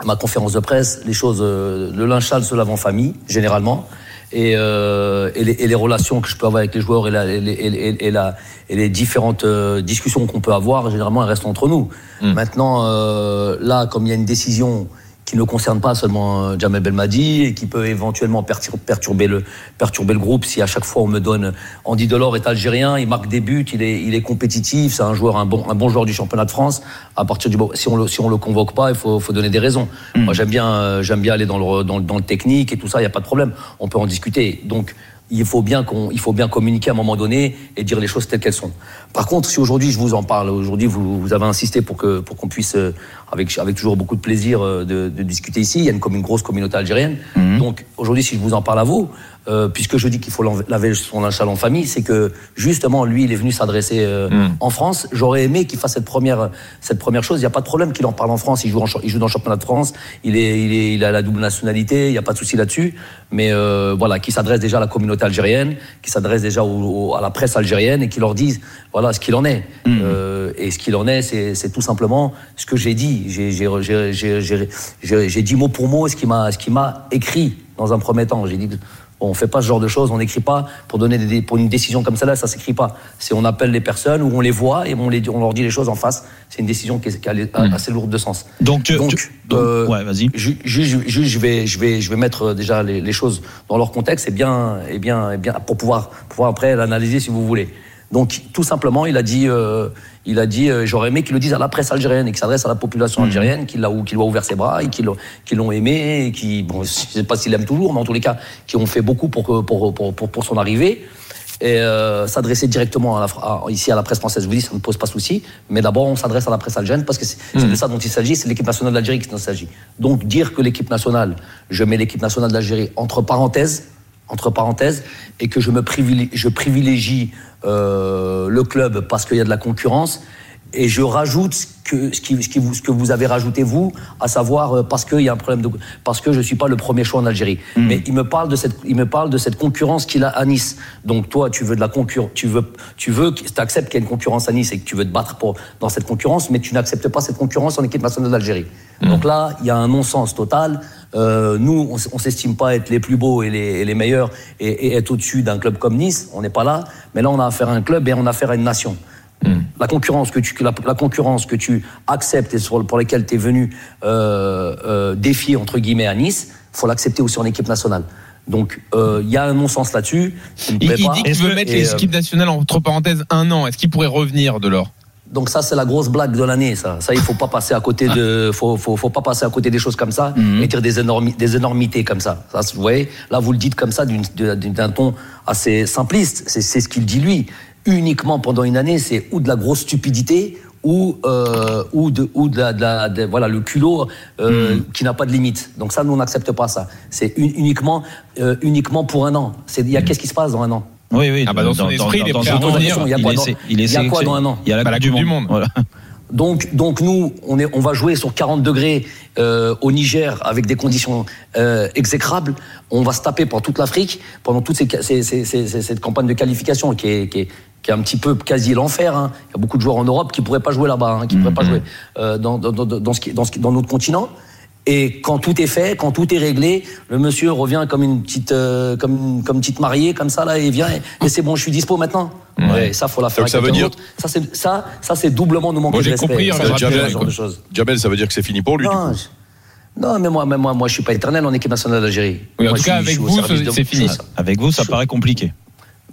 à ma conférence de presse, les choses, le linge sale se lave en famille, généralement. Et, euh, et, les, et les relations que je peux avoir avec les joueurs et, la, et, les- la- et les différentes euh, discussions qu'on peut avoir, généralement, elles restent entre nous. Maintenant, euh, là, comme il y a une décision qui ne concerne pas seulement euh, Jamel Belmadi et qui peut éventuellement pertur- perturber le, perturber le groupe si à chaque fois on me donne Andy Delors est algérien, il marque des buts, il est, il est compétitif, c'est un joueur, un bon, un bon joueur du championnat de France. À partir du, si on le, si on le convoque pas, il faut, faut donner des raisons. Moi j'aime bien, euh, j'aime bien aller dans le, dans, dans le technique et tout ça, il n'y a pas de problème. On peut en discuter. Donc, il faut bien qu'on, il faut bien communiquer à un moment donné et dire les choses telles qu'elles sont. Par contre, si aujourd'hui je vous en parle, aujourd'hui vous, vous avez insisté pour que pour qu'on puisse euh, avec avec toujours beaucoup de plaisir euh, de, de discuter ici. Il y a une, comme une grosse communauté algérienne. Donc aujourd'hui, si je vous en parle à vous, euh, puisque je dis qu'il faut laver son linge en famille, c'est que justement lui, il est venu s'adresser euh, en France. J'aurais aimé qu'il fasse cette première cette première chose. Il n'y a pas de problème qu'il en parle en France. Il joue en, il joue dans le championnat de France. Il est il est il a la double nationalité. Il n'y a pas de souci là-dessus. Mais euh, voilà, qui s'adresse déjà à la communauté algérienne, qui s'adresse déjà au- au- à la presse algérienne et qui leur dise voilà ce qu'il en est. Euh, et ce qu'il en est, c'est c'est tout simplement ce que j'ai dit. J'ai- j'ai- j'ai- j'ai- J'ai j'ai- j'ai dit mot pour mot ce qui m'a ce qui m'a écrit dans un premier temps. J'ai dit On fait pas ce genre de choses, on n'écrit pas pour donner des, pour une décision comme celle-là, ça s'écrit pas. C'est on appelle les personnes ou on les voit et on, les, on leur dit les choses en face. C'est une décision qui est, qui est assez lourde de sens. Donc, tu- donc, tu- donc, euh, ouais, vas-y. juge, je vais, je vais, je vais mettre euh, déjà les, les choses dans leur contexte et bien, et bien, et bien pour pouvoir, pouvoir après l'analyser si vous voulez. Donc, tout simplement, il a dit, euh, il a dit, euh, j'aurais aimé qu'il le dise à la presse algérienne et qu'il s'adresse à la population algérienne, qu'il a, ou- qu'il a ouvert ses bras et qu'ils l'ont, aimé, et qui, bon, je sais pas s'il l'aime toujours, mais en tous les cas, qui ont fait beaucoup pour, que- pour, pour, pour, pour son arrivée. Et euh, s'adresser directement à la, à- ici à la presse française, je vous dis, ça ne pose pas de souci. Mais d'abord, on s'adresse à la presse algérienne parce que c'est de ça dont il s'agit, c'est l'équipe nationale d'Algérie dont il s'agit. Donc dire que l'équipe nationale, je mets l'équipe nationale d'Algérie entre parenthèses, entre parenthèses, et que je me privilégie, je privilégie euh, le club parce qu'il y a de la concurrence. Et je rajoute ce que, ce, qui, ce, qui vous, ce que vous avez rajouté vous, à savoir euh, parce qu'il y a un problème de, parce que je suis pas le premier choix en Algérie. Mais il me parle de cette, il me parle de cette concurrence qu'il a à Nice. Donc toi, tu veux de la concurrence, tu veux, tu veux, acceptes qu'il y ait une concurrence à Nice et que tu veux te battre pour, dans cette concurrence, mais tu n'acceptes pas cette concurrence en équipe nationale d'Algérie. Donc là, il y a un non-sens total. Euh, nous, on, on s'estime pas être les plus beaux et les, et les meilleurs et, et être au-dessus d'un club comme Nice. On n'est pas là. Mais là, on a affaire à un club et on a affaire à une nation. La concurrence que tu, la, la concurrence que tu acceptes et sur, pour laquelle tu es venu euh, euh, défier entre guillemets à Nice, faut l'accepter aussi en équipe nationale. Donc euh, il y a un non-sens là-dessus. Il, il pas. dit qu'il veut mettre Et, euh, l'équipe nationale entre parenthèses un an. Est-ce qu'il pourrait revenir de l'or donc ça c'est la grosse blague de l'année ça. Ça il faut pas passer à côté de faut faut, faut pas passer à côté des choses comme ça et dire des énormi- des énormités comme ça. Ça vous voyez là vous le dites comme ça d'un ton assez simpliste. C'est ce qu'il dit lui. Uniquement pendant une année c'est ou de la grosse stupidité ou euh, ou de ou de, la, de la- de- voilà le culot euh, qui n'a pas de limite. Donc ça nous on n'accepte pas ça. C'est un- uniquement euh, uniquement pour un an. C'est il y a qu'est-ce qui se passe dans un an? Oui, oui. Ah bah dans son esprit, il est prêt à revenir. Il y a il quoi est- dans- il est il y a quoi dans un an? Il y a la Bah, Coupe du Monde. Voilà. Donc, donc nous, on, est, on va jouer sur 40 degrés euh, au Niger avec des conditions euh, exécrables. On va se taper pour toute l'Afrique pendant toute ces, ces- ces- ces- ces- cette campagne de qualification qui est, qui est, qui est un petit peu quasi l'enfer. hein. Il y a beaucoup de joueurs en Europe qui pourraient pas jouer là-bas, hein, qui pourraient pas jouer euh, dans, dans, dans, dans, ce qui, dans, ce qui- dans notre continent. Et quand tout est fait, quand tout est réglé, le monsieur revient comme une petite, euh, comme, comme une petite mariée, comme ça là, et il vient et, et c'est bon, je suis dispo maintenant. Ouais, ça faut la faire. Donc ça avec veut dire- ça c'est ça, ça c'est doublement nous manquer Bon, de j'ai respect. compris, on Ça, genre de ça veut dire que c'est fini pour lui. Non, coup. je- non, mais moi, mais moi, moi, je suis pas éternel en équipe nationale d'Algérie. Oui, en Moi, tout cas, suis- avec vous, c'est fini. suis- Avec vous, ça paraît compliqué.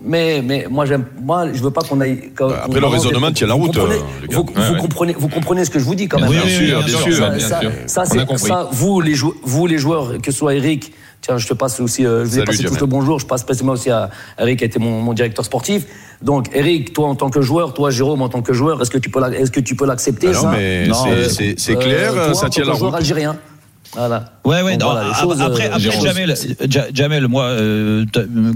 Mais, mais moi, j'aime, moi, je veux pas qu'on aille. qu'on- Après, qu'on le raisonnement tient la vous route, comprenez- euh, vous, Ouais, vous ouais. comprenez, vous comprenez ce que je vous dis quand même. Oui, Bien sûr, bien bien sûr. Ça, bien ça, sûr. ça, On. Vous les, vous, les joueurs, que ce soit Eric, tiens, je te passe aussi, euh, je vous ai passé Jamel. le bonjour, je passe spécialement aussi à Eric, qui a été mon, mon directeur sportif. Donc, Eric, toi en tant que joueur, toi, Jérôme, en tant que joueur, est-ce que tu peux, la- est-ce que tu peux l'accepter non, ça? mais Non, c'est- euh, Euh, clair, toi, ça en tient la route. algérien. Voilà. Ouais, ouais. Donc non, voilà, choses, après, euh, après Jamel, Ja- Jamel, moi, euh,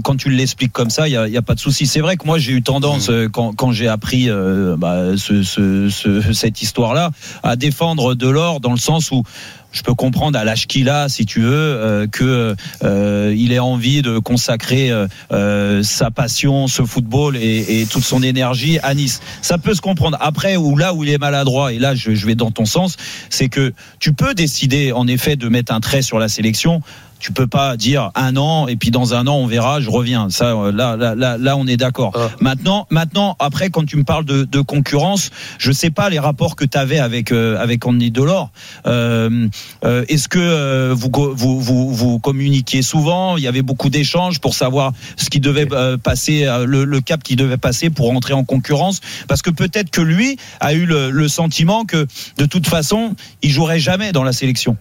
quand tu l'expliques comme ça, il y a, y a pas de souci. C'est vrai que moi, j'ai eu tendance, euh, quand, quand j'ai appris euh, bah, ce, ce, ce- cette histoire-là, à défendre Delors dans le sens où je peux comprendre à l'âge si tu veux, euh, que euh, ait envie de consacrer euh, euh, sa passion, ce football et, et toute son énergie à Nice. Ça peut se comprendre. Après, ou là où il est maladroit, et là je, je vais dans ton sens, c'est que tu peux décider en effet de mettre un trait sur la sélection. Tu peux pas dire un an et puis dans un an on verra, je reviens. Ça, euh, là, là, là, là on est d'accord. Ah. Maintenant, maintenant, après, quand tu me parles de, de concurrence, je sais pas les rapports que tu avais avec euh, avec Andy Delors. Euh, euh, Est-ce que vous, vous vous vous communiquiez souvent? Il y avait beaucoup d'échanges pour savoir ce qui devait passer, le, le cap qui devait passer pour entrer en concurrence. Parce que peut-être que lui a eu le, le sentiment que de toute façon, il jouerait jamais dans la sélection.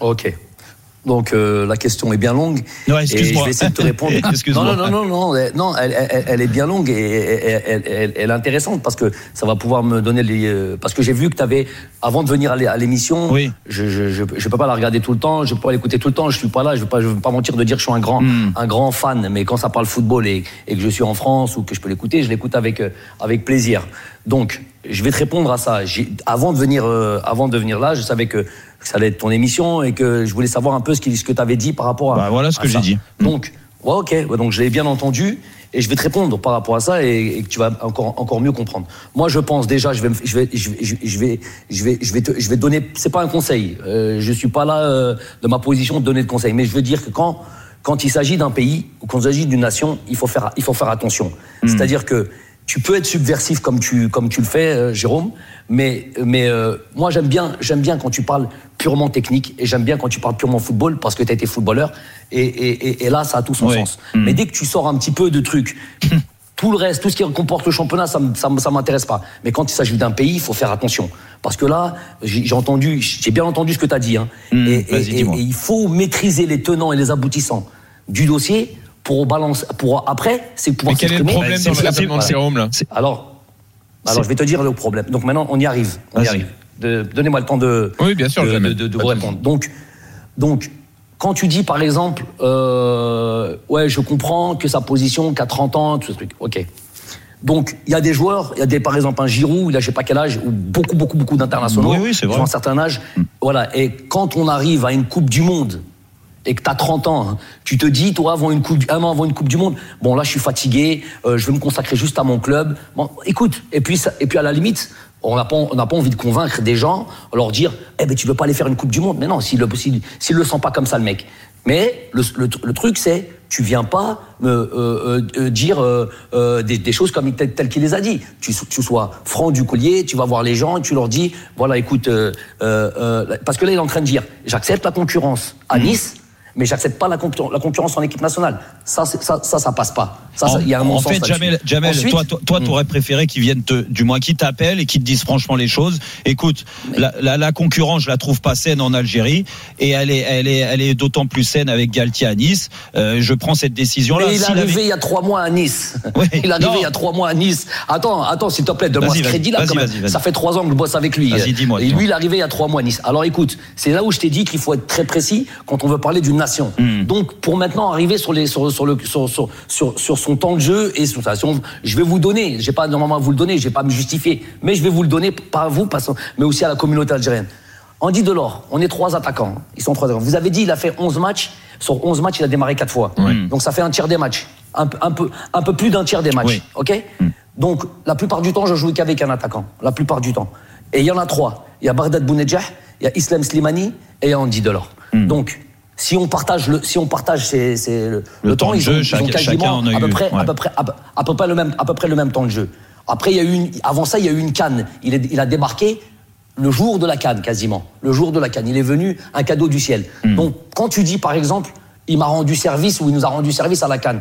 Ok. Donc euh, la question est bien longue. Non, et je excuse-moi. vais essayer de te répondre. Excuse-moi. Non, non, non, non, non, elle- non, elle, elle- elle est bien longue et elle, est intéressante parce que ça va pouvoir me donner les. euh, Parce que j'ai vu que tu avais, avant de venir à l'é- à l'émission, Oui. je, je, je, je peux pas la regarder tout le temps, je peux pas l'écouter tout le temps. Je suis pas là, je veux pas, je veux pas mentir de dire que je suis un grand, Hmm. un grand fan. Mais quand ça parle football et, et que je suis en France ou que je peux l'écouter, je l'écoute avec euh, avec plaisir. Donc, je vais te répondre à ça. Avant de venir, euh, avant de venir là, je savais que que ça allait être ton émission et que je voulais savoir un peu ce, qui- ce que tu avais dit par rapport à. Bah, voilà ce à que j'ai dit. Donc, ouais, ok, ouais, donc je l'ai bien entendu et je vais te répondre par rapport à ça et, que tu vas encore encore mieux comprendre. Moi, je pense déjà, je vais, je vais, je vais, je vais, je vais, je vais, je vais te, je vais te donner. C'est pas un conseil. Euh, je suis pas là euh, de ma position de donner de conseils, mais je veux dire que quand quand il s'agit d'un pays ou quand il s'agit d'une nation, il faut faire, il faut faire attention. C'est-à-dire que tu peux être subversif comme tu, comme tu le fais, euh, Jérôme, mais, mais euh, moi j'aime bien, j'aime bien quand tu parles purement technique et j'aime bien quand tu parles purement football parce que tu as été footballeur et, et, et, et là ça a tout son Oui. sens. Mais dès que tu sors un petit peu de trucs, tout le reste, tout ce qui comporte le championnat, ça, ça, m'intéresse pas. Mais quand il s'agit d'un pays, il faut faire attention. Parce que là, j'ai entendu, j'ai bien entendu ce que tu as dit. Hein. Hmm, et il faut maîtriser les tenants et les aboutissants du dossier pour balance, pour après, c'est pouvoir Mais quel est le problème dans le de. Jérôme là Alors, alors je vais te dire le problème. Donc maintenant, on y arrive. On y arrive. Donnez-moi le temps de, Oui, bien sûr, de, Jamel. de- de- de Pas vous répondre. Donc, donc, quand tu dis par exemple, euh, ouais, je comprends que sa position, qu'à 30 ans, tout ce truc, ok. Donc, il y a des joueurs, il y a des, par exemple un Giroud, il a je sais pas quel âge, ou beaucoup, beaucoup, beaucoup d'internationaux, Oui, oui, un certain âge. Voilà. Et quand on arrive à une Coupe du Monde, et que tu as 30 ans, hein, tu te dis, toi, avant une coupe, du- un an avant une Coupe du Monde, bon, là, je suis fatigué, euh, je vais me consacrer juste à mon club. Bon, écoute, et puis, ça- et puis à la limite, on n'a pas, on n'a pas envie de convaincre des gens, leur dire, eh ben, tu veux pas aller faire une Coupe du Monde. Mais non, s'il le, s'il, s'il le sent pas comme ça, le mec. Mais le, le, le truc, c'est, tu viens pas me euh, euh, euh, dire euh, euh, des, des choses comme tel, tel qu'il les a dit. Tu, tu sois franc du collier, tu vas voir les gens et tu leur dis, voilà, écoute, euh, euh, euh, parce que là, il est en train de dire, j'accepte la concurrence à Nice, mais j'accepte pas la, concurrence- la concurrence en équipe nationale. Ça, ça, ça, ça passe pas. Ça, il y a un en fait. Jamel, Jamel Ensuite- toi, toi, toi, t'aurais préféré qu'ils viennent te, du moins qu'ils t'appellent et qu'ils te disent franchement les choses. Écoute, la, la, la concurrence, je la trouve pas saine en Algérie et elle est, elle est, elle est d'autant plus saine avec Galtier à Nice. Euh, je prends cette décision-là. Mais il est arrivé il y a trois mois à Nice. Oui, il est arrivé non. il y a trois mois à Nice. Attends, attends, s'il te plaît, donne-moi ce quand même. vas-y, vas-y. Ça fait trois ans que je bosse avec lui. Vas-y, dis-moi, Et lui, il est arrivé il y a trois mois à Nice. Alors écoute, c'est là où je t'ai dit qu'il faut être très précis quand on veut parler d'une nation. Donc, pour maintenant arriver sur, les, sur, sur, le, sur, sur, sur, sur son temps de jeu et sur sa je vais vous donner, j'ai pas normalement à vous le donner, j'ai pas à me justifier, mais je vais vous le donner, pas à vous, mais aussi à la communauté algérienne. Andy Delors, on est trois attaquants. Ils sont trois attaquants. Vous avez dit, il a fait 11 matchs. Sur 11 matchs, il a démarré quatre fois. Donc ça fait un tiers des matchs. Un, peu- un, peu, un peu plus d'un tiers des matchs. Oui. OK Donc la plupart du temps, je joue qu'avec un attaquant. La plupart du temps. Et il y en a trois. Il y a Bardad Bounedjah, il y a Islam Slimani et il y a Andy Delors. Donc, si on partage le, si on partage ces- ces- le, le temps, temps de ils jeu, ont, chaque- chacun en a à peu eu, près, à peu près, à peu près le même, à peu près le même temps de jeu. Après, il y a eu une, avant ça, il y a eu une canne. Il, est- il a débarqué le jour de la canne, quasiment. Le jour de la canne. Il est venu un cadeau du ciel. Hmm. Donc, quand tu dis, par exemple, il m'a rendu service ou il nous a rendu service à la canne.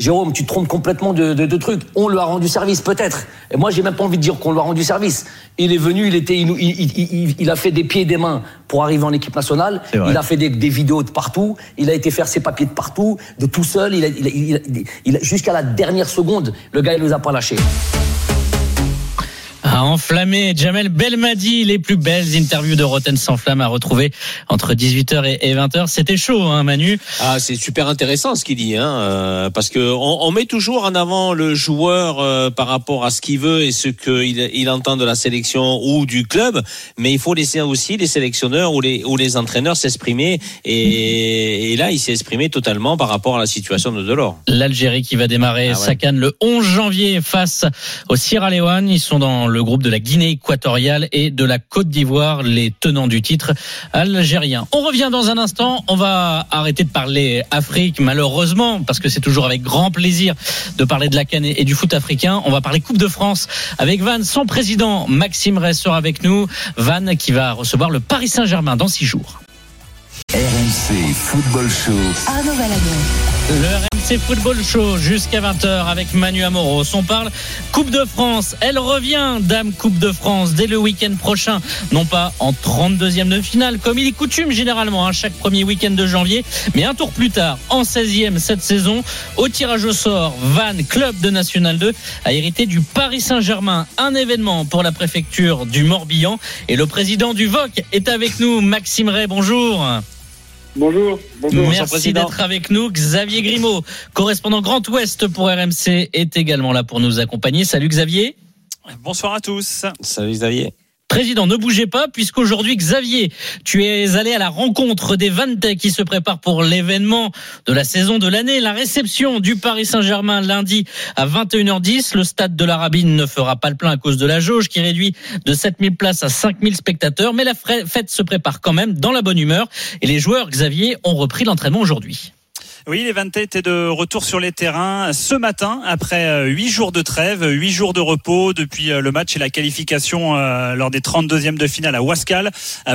Jérôme, tu te trompes complètement de, de, de trucs. On lui a rendu service, peut-être. Et moi, j'ai même pas envie de dire qu'on lui a rendu service. Il est venu, il était, il, il, il- il- il a fait des pieds et des mains pour arriver en équipe nationale. Il a fait des, des vidéos de partout. Il a été faire ses papiers de partout, de tout seul. Il a, il a- il a- il a- jusqu'à la dernière seconde, le gars, il nous a pas lâchés. À enflammer Jamel Belmadi, les plus belles interviews de Roten sans flamme à retrouver entre 18h et 20h. C'était chaud, hein, Manu? Ah, c'est super intéressant ce qu'il dit, hein, euh, parce que on, on met toujours en avant le joueur euh, par rapport à ce qu'il veut et ce qu'il il entend de la sélection ou du club, mais il faut laisser aussi les sélectionneurs ou les ou les entraîneurs s'exprimer. Et, et là, il s'est exprimé totalement par rapport à la situation de Delors. L'Algérie qui va démarrer Ah ouais. sa canne le 11 janvier face au Sierra Leone. Ils sont dans le groupe de la Guinée équatoriale et de la Côte d'Ivoire, les tenants du titre algérien. On revient dans un instant. On va arrêter de parler Afrique, malheureusement, parce que c'est toujours avec grand plaisir de parler de la canne et du foot africain. On va parler Coupe de France avec Van, son président Maxime Rey sera avec nous. Van qui va recevoir le Paris Saint-Germain dans six jours. RMC Football Show. Arnaud Valadon. Le RMC Football Show jusqu'à 20h avec Manu Amoros. On parle Coupe de France. Elle revient, Dame Coupe de France, dès le week-end prochain. Non pas en 32e de finale, comme il est coutume généralement, hein, chaque premier week-end de janvier, mais un tour plus tard, en 16e cette saison. Au tirage au sort, Van, club de National 2, a hérité du Paris Saint-Germain. Un événement pour la préfecture du Morbihan. Et le président du VOC est avec nous, Maxime Ray. Bonjour. Bonjour. Bonjour. Merci d'être avec nous. Xavier Grimaud, correspondant Grand Ouest pour RMC, est également là pour nous accompagner. Salut Xavier. Bonsoir à tous. Salut Xavier. Président, ne bougez pas, puisqu'aujourd'hui, Xavier, tu es allé à la rencontre des Vantek qui se préparent pour l'événement de la saison de l'année, la réception du Paris Saint-Germain lundi à 21h10. Le stade de la Rabine ne fera pas le plein à cause de la jauge qui réduit de 7000 places à 5000 spectateurs, mais la fête se prépare quand même dans la bonne humeur et les joueurs, Xavier, ont repris l'entraînement aujourd'hui. Oui, les Vantais étaient de retour sur les terrains ce matin après huit jours de trêve, huit jours de repos depuis le match et la qualification lors des 32e de finale à Wascal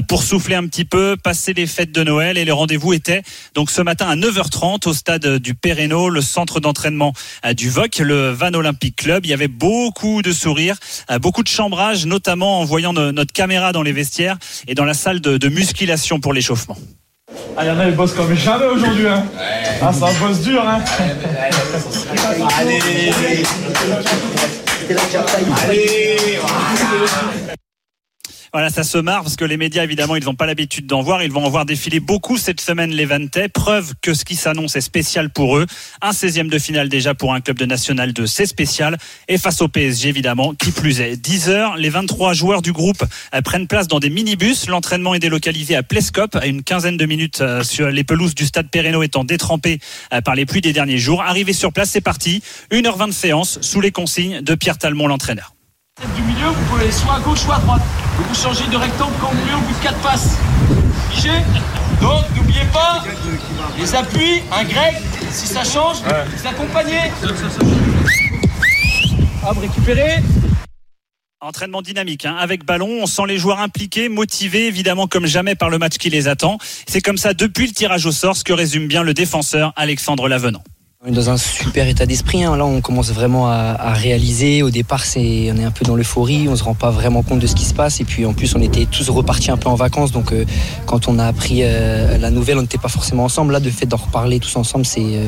pour souffler un petit peu, passer les fêtes de Noël et le rendez-vous était donc ce matin à 9h30 au stade du Péréno, le centre d'entraînement du VOC, le Van Olympic Club. Il y avait beaucoup de sourires, beaucoup de chambrage, notamment en voyant notre caméra dans les vestiaires et dans la salle de musculation pour l'échauffement. Ah, y en a, ils bossent comme jamais aujourd'hui. Hein. Ah, ça bosse dur. Hein. Allez, Allez, voilà, ça se marre parce que les médias, évidemment, ils n'ont pas l'habitude d'en voir. Ils vont en voir défiler beaucoup cette semaine les Vantais. Preuve que ce qui s'annonce est spécial pour eux. Un 16e de finale déjà pour un club de National 2, c'est spécial. Et face au PSG, évidemment, qui plus est. 10 heures, les 23 joueurs du groupe prennent place dans des minibus. L'entraînement est délocalisé à Plescop, à une quinzaine de minutes sur les pelouses du stade Perreno étant détrempées par les pluies des derniers jours. Arrivé sur place, c'est parti. 1h20 de séance sous les consignes de Pierre Talmont, l'entraîneur. Du milieu, vous pouvez aller soit à gauche, soit à droite. Vous vous changez de rectangle quand vous voulez au bout de 4 passes. Figé Donc, n'oubliez pas les appuis, un grec, si ça change, vous accompagnez. Hop, récupérer. Entraînement dynamique, hein. avec ballon, on sent les joueurs impliqués, motivés évidemment comme jamais par le match qui les attend. C'est comme ça depuis le tirage au sort, ce que résume bien le défenseur Alexandre Lavenant. On est dans un super état d'esprit. Hein. Là, on commence vraiment à, réaliser. Au départ, c'est, on est un peu dans l'euphorie. On se rend pas vraiment compte de ce qui se passe. Et puis, en plus, on était tous repartis un peu en vacances. Donc, euh, quand on a appris euh, la nouvelle, on n'était pas forcément ensemble. Là, de fait d'en reparler tous ensemble, c'est euh,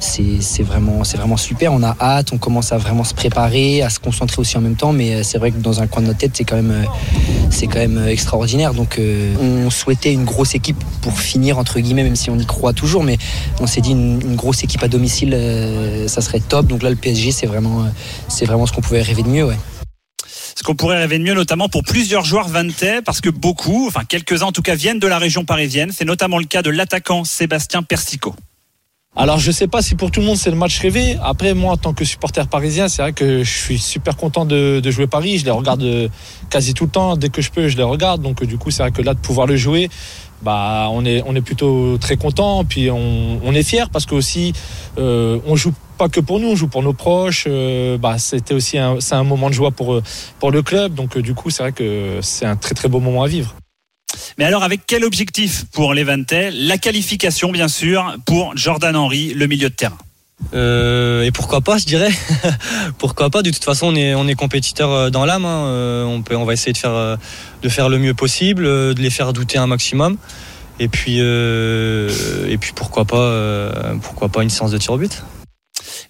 c'est vraiment, vraiment super. On a hâte, on commence à vraiment se préparer, à se concentrer aussi en même temps. Mais euh, c'est vrai que dans un coin de notre tête, c'est quand même, euh, quand même euh, extraordinaire. Donc on souhaitait une grosse équipe pour finir, entre guillemets, même si on y croit toujours. Mais on s'est dit une, grosse équipe à domicile, ça serait top. Donc là, le PSG, c'est vraiment, vraiment ce qu'on pouvait rêver de mieux. Ce qu'on pourrait rêver de mieux, notamment pour plusieurs joueurs vantais, parce que beaucoup, enfin quelques-uns en tout cas, viennent de la région parisienne. C'est notamment le cas de l'attaquant Sébastien Persico. Alors je sais pas si pour tout le monde c'est le match rêvé. Après moi en tant que supporter parisien, c'est vrai que je suis super content de, jouer Paris. Je les regarde euh, quasi tout le temps. Dès que je peux, je les regarde. Donc du coup c'est vrai que là de pouvoir le jouer, bah on est on est plutôt très content. Puis on, est fier parce que aussi euh, on joue pas que pour nous, on joue pour nos proches. Euh, bah c'était aussi un, c'est un moment de joie pour pour le club. Donc euh, du coup c'est vrai que c'est un très très beau moment à vivre. Mais alors, avec quel objectif pour les Vantais La qualification, bien sûr, pour Jordan Henry, le milieu de terrain. Euh, et pourquoi pas, je dirais. pourquoi pas? De toute façon, on est on compétiteur dans l'âme. Hein. Euh, on peut, on va essayer de faire le mieux possible, de les faire douter un maximum. Et puis euh, et puis pourquoi pas pourquoi pas une séance de tir au but?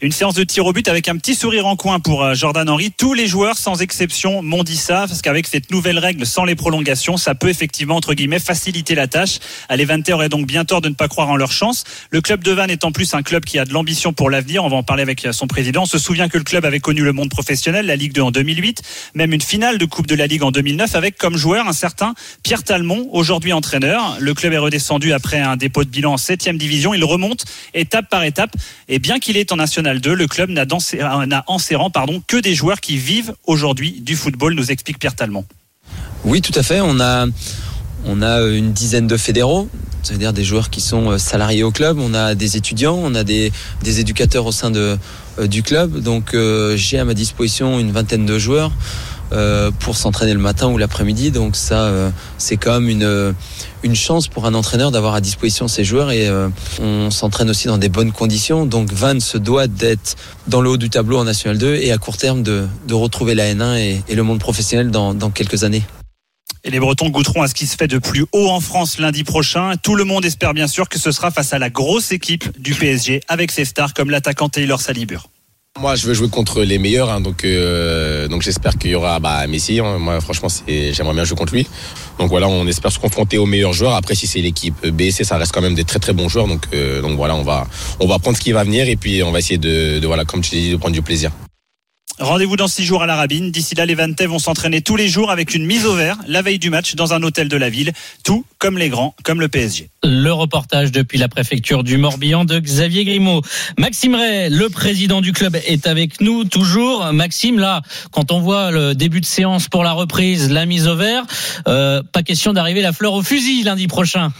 Une séance de tir au but avec un petit sourire en coin pour Jordan Henry. Tous les joueurs, sans exception, m'ont dit ça, parce qu'avec cette nouvelle règle sans les prolongations, ça peut effectivement, entre guillemets, faciliter la tâche. Les Vantais auraient donc bien tort de ne pas croire en leur chance. Le club de Vannes est en plus un club qui a de l'ambition pour l'avenir. On va en parler avec son président. On se souvient que le club avait connu le monde professionnel, la Ligue 2 en 2008, même une finale de Coupe de la Ligue en 2009, avec comme joueur un certain Pierre Talmont, aujourd'hui entraîneur. Le club est redescendu après un dépôt de bilan en 7 division. Il remonte étape par étape. Et bien qu'il est en National National 2. Le club n'a en serrant pardon, que des joueurs qui vivent aujourd'hui du football, nous explique Pierre Talmont. Oui, tout à fait. On a, on a une dizaine de fédéraux, c'est-à-dire des joueurs qui sont euh, salariés au club. On a des étudiants, on a des, des éducateurs au sein de, euh, du club. Donc euh, j'ai à ma disposition une vingtaine de joueurs. Pour s'entraîner le matin ou l'après-midi. Donc ça, c'est quand même une, une chance pour un entraîneur d'avoir à disposition ces joueurs et on s'entraîne aussi dans des bonnes conditions. Donc Van se doit d'être dans le haut du tableau en National 2 et à court terme de, de retrouver la N1 et, et le monde professionnel dans, dans quelques années. Et les Bretons goûteront à ce qui se fait de plus haut en France lundi prochain. Tout le monde espère bien sûr que ce sera face à la grosse équipe du PSG avec ses stars comme l'attaquant Taylor Salibur. Moi, je veux jouer contre les meilleurs, hein, donc euh, donc j'espère qu'il y aura bah, Messi. Hein. moi, franchement, j'aimerais bien jouer contre lui. Donc voilà, on espère se confronter aux meilleurs joueurs. Après, si c'est l'équipe B, C, ça reste quand même des très très bons joueurs. Donc euh, donc voilà, on va on va prendre ce qui va venir et puis on va essayer de, de voilà, comme tu dit, de prendre du plaisir. Rendez-vous dans six jours à la Rabine. D'ici là, les Vantais vont s'entraîner tous les jours avec une mise au vert la veille du match dans un hôtel de la ville. Tout comme les grands, comme le PSG. Le reportage depuis la préfecture du Morbihan de Xavier Grimaud. Maxime Ray, le président du club, est avec nous toujours. Maxime, là, quand on voit le début de séance pour la reprise, la mise au vert, euh, pas question d'arriver la fleur au fusil lundi prochain.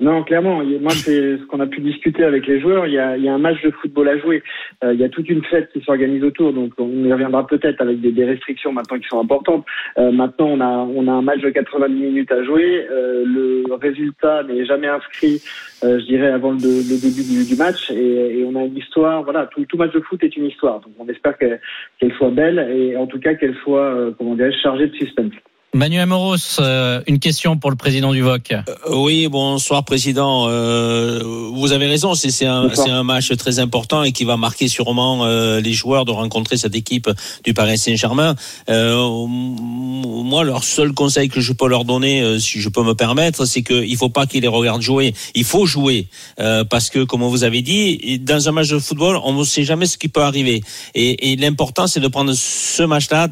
Non, clairement. Moi, c'est ce qu'on a pu discuter avec les joueurs. Il y a, il y a un match de football à jouer. Euh, il y a toute une fête qui s'organise autour. Donc, on y reviendra peut-être avec des, des, restrictions maintenant qui sont importantes. Euh, maintenant, on a, on a un match de 90 minutes à jouer. Euh, le résultat n'est jamais inscrit, euh, je dirais, avant le, le début du, du match. Et, et, on a une histoire. Voilà, tout, tout, match de foot est une histoire. Donc, on espère qu'elle soit belle et en tout cas qu'elle soit, euh, comment dirais chargée de suspense. Manuel Moros, euh, une question pour le président du VOC. Euh, oui, bonsoir président. Euh, vous avez raison, c'est un, un, match très important et qui va marquer sûrement euh, les joueurs de rencontrer cette équipe du Paris Saint-Germain. Euh, moi, leur seul conseil que je peux leur donner, si je peux me permettre, c'est qu'il ne faut pas qu'ils les regardent jouer. Il faut jouer parce que, comme vous avez dit, dans un match de football, on ne sait jamais ce qui peut arriver. Et, et l'important, c'est de prendre ce match-là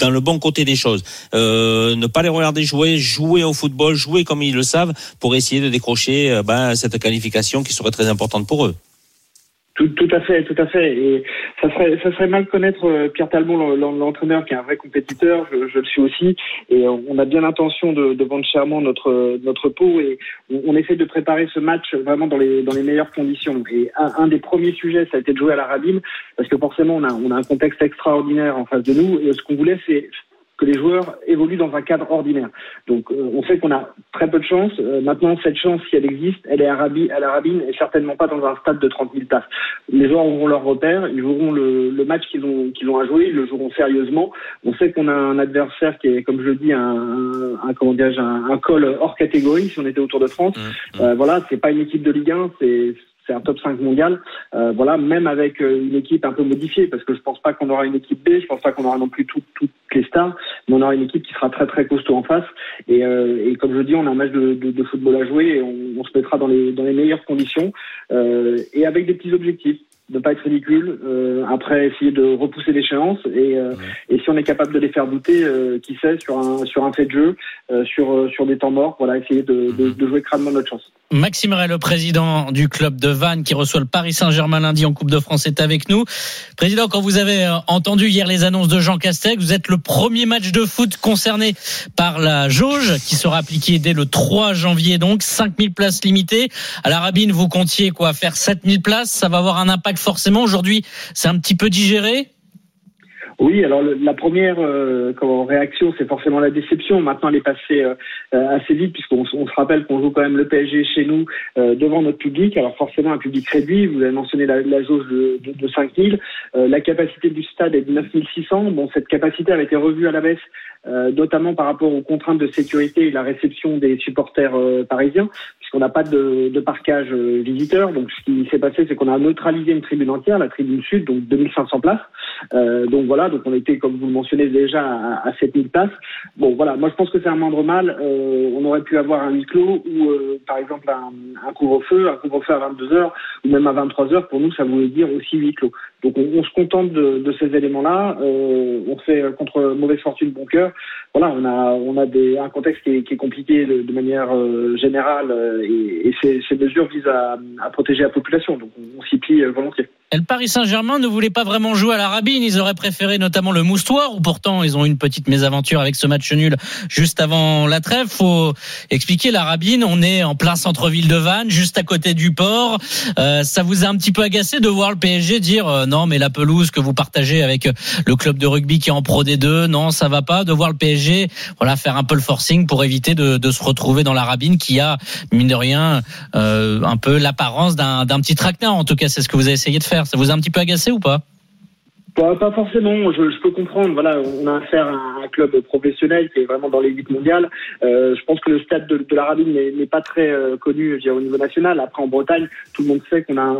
dans le bon côté des choses. Euh, ne pas les regarder jouer, jouer au football, jouer comme ils le savent pour essayer de décrocher euh, ben, cette qualification qui serait très importante pour eux. Tout, tout, à fait, tout à fait. Et ça serait, ça serait mal connaître euh, Pierre Talmont, l'entraîneur, qui est un vrai compétiteur. Je, je, le suis aussi. Et on a bien l'intention de, de, vendre chèrement notre notre peau. Et on, essaie de préparer ce match vraiment dans les dans les meilleures conditions. Et un, un des premiers sujets, ça a été de jouer à la Rabine, parce que forcément, on a on a un contexte extraordinaire en face de nous. Et ce qu'on voulait, c'est que les joueurs évoluent dans un cadre ordinaire. Donc euh, on sait qu'on a très peu de chance. Euh, maintenant, cette chance, si elle existe, elle est à, Rabi, à la Rabine et certainement pas dans un stade de 30 000 places. Les joueurs auront leur repère, ils joueront le, le match qu'ils ont, qu'ils ont à jouer, ils le joueront sérieusement. On sait qu'on a un adversaire qui est, comme je le dis, un, un, comment un, un col hors catégorie si on était autour de France. Mmh, mmh. Euh, voilà, c'est pas une équipe de Ligue 1, c'est c'est un top 5 mondial. Euh, voilà, même avec euh, une équipe un peu modifiée, parce que je pense pas qu'on aura une équipe B, je pense pas qu'on aura non plus toutes les stars, mais on aura une équipe qui sera très très costaud en face. Et, euh, et comme je dis, on a un match de, de, de football à jouer et on, on, se mettra dans les dans les meilleures conditions euh, et avec des petits objectifs ne pas être ridicule, euh, après essayer de repousser l'échéance et, euh, et si on est capable de les faire douter, euh, qui sait, sur un, sur un fait de jeu, euh, sur, euh, sur des temps morts, voilà, essayer de, de, de jouer crânement notre chance. Maxime Ray, le président du club de Vannes qui reçoit le Paris Saint-Germain lundi en Coupe de France, est avec nous. Président, quand vous avez entendu hier les annonces de Jean Castex, vous êtes le premier match de foot concerné par la jauge qui sera appliquée dès le 3 janvier, donc. 5000 places limitées. À la Rabine, vous comptiez quoi? Faire 7000 places, ça va avoir un impact forcément. Aujourd'hui, c'est un petit peu digéré? Oui, alors le, la première euh, réaction, c'est forcément la déception. Maintenant, elle est passée euh, assez vite puisqu'on on se rappelle qu'on joue quand même le PSG chez nous euh, devant notre public. Alors forcément, un public réduit. Vous avez mentionné la, la jauge de, de, de 5000. Euh, la capacité du stade est de 9600. Bon, cette capacité a été revue à la baisse, euh, notamment par rapport aux contraintes de sécurité et la réception des supporters parisiens puisqu'on n'a pas de, de parquage visiteur. Donc, ce qui s'est passé, c'est qu'on a neutralisé une tribune entière, la tribune sud, donc 2500 places. donc voilà donc on était, comme vous le mentionnez déjà, à, à 7000 places. Bon, voilà, moi je pense que c'est un moindre mal. Euh, on aurait pu avoir un huis clos ou, euh, par exemple, un, un couvre-feu, un couvre-feu à 22 heures ou même à 23 heures. Pour nous, ça voulait dire aussi huis clos. Donc on, on se contente de, de ces éléments-là. Euh, on fait contre mauvaise fortune bon cœur. Voilà, on a, on a des, un contexte qui est, qui est compliqué de, de manière euh, générale euh, et, et ces, ces, mesures visent à, à, protéger la population. Donc on, on s'y plie volontiers. Le Paris Saint-Germain ne voulait pas vraiment jouer à la rabine. Ils auraient préféré notamment le moustoir, où pourtant ils ont eu une petite mésaventure avec ce match nul juste avant la trêve. Faut expliquer la rabine. On est en plein centre-ville de Vannes, juste à côté du port. Euh, ça vous a un petit peu agacé de voir le PSG dire euh, non, mais la pelouse que vous partagez avec le club de rugby qui est en Pro D2, non, ça va pas? De voir le PSG, voilà, faire un peu le forcing pour éviter de, de se retrouver dans la rabine qui a mine de rien euh, un peu l'apparence d'un d'un petit traquenard. En tout cas, c'est ce que vous avez essayé de faire. Ça vous a un petit peu agacé ou pas? Pas, forcément, je, peux comprendre. Voilà, on a affaire à un club professionnel qui est vraiment dans l'élite mondiale. Euh, je pense que le stade de, de l'Arabie n'est pas très euh, connu au niveau national. Après, en Bretagne, tout le monde sait qu'on a,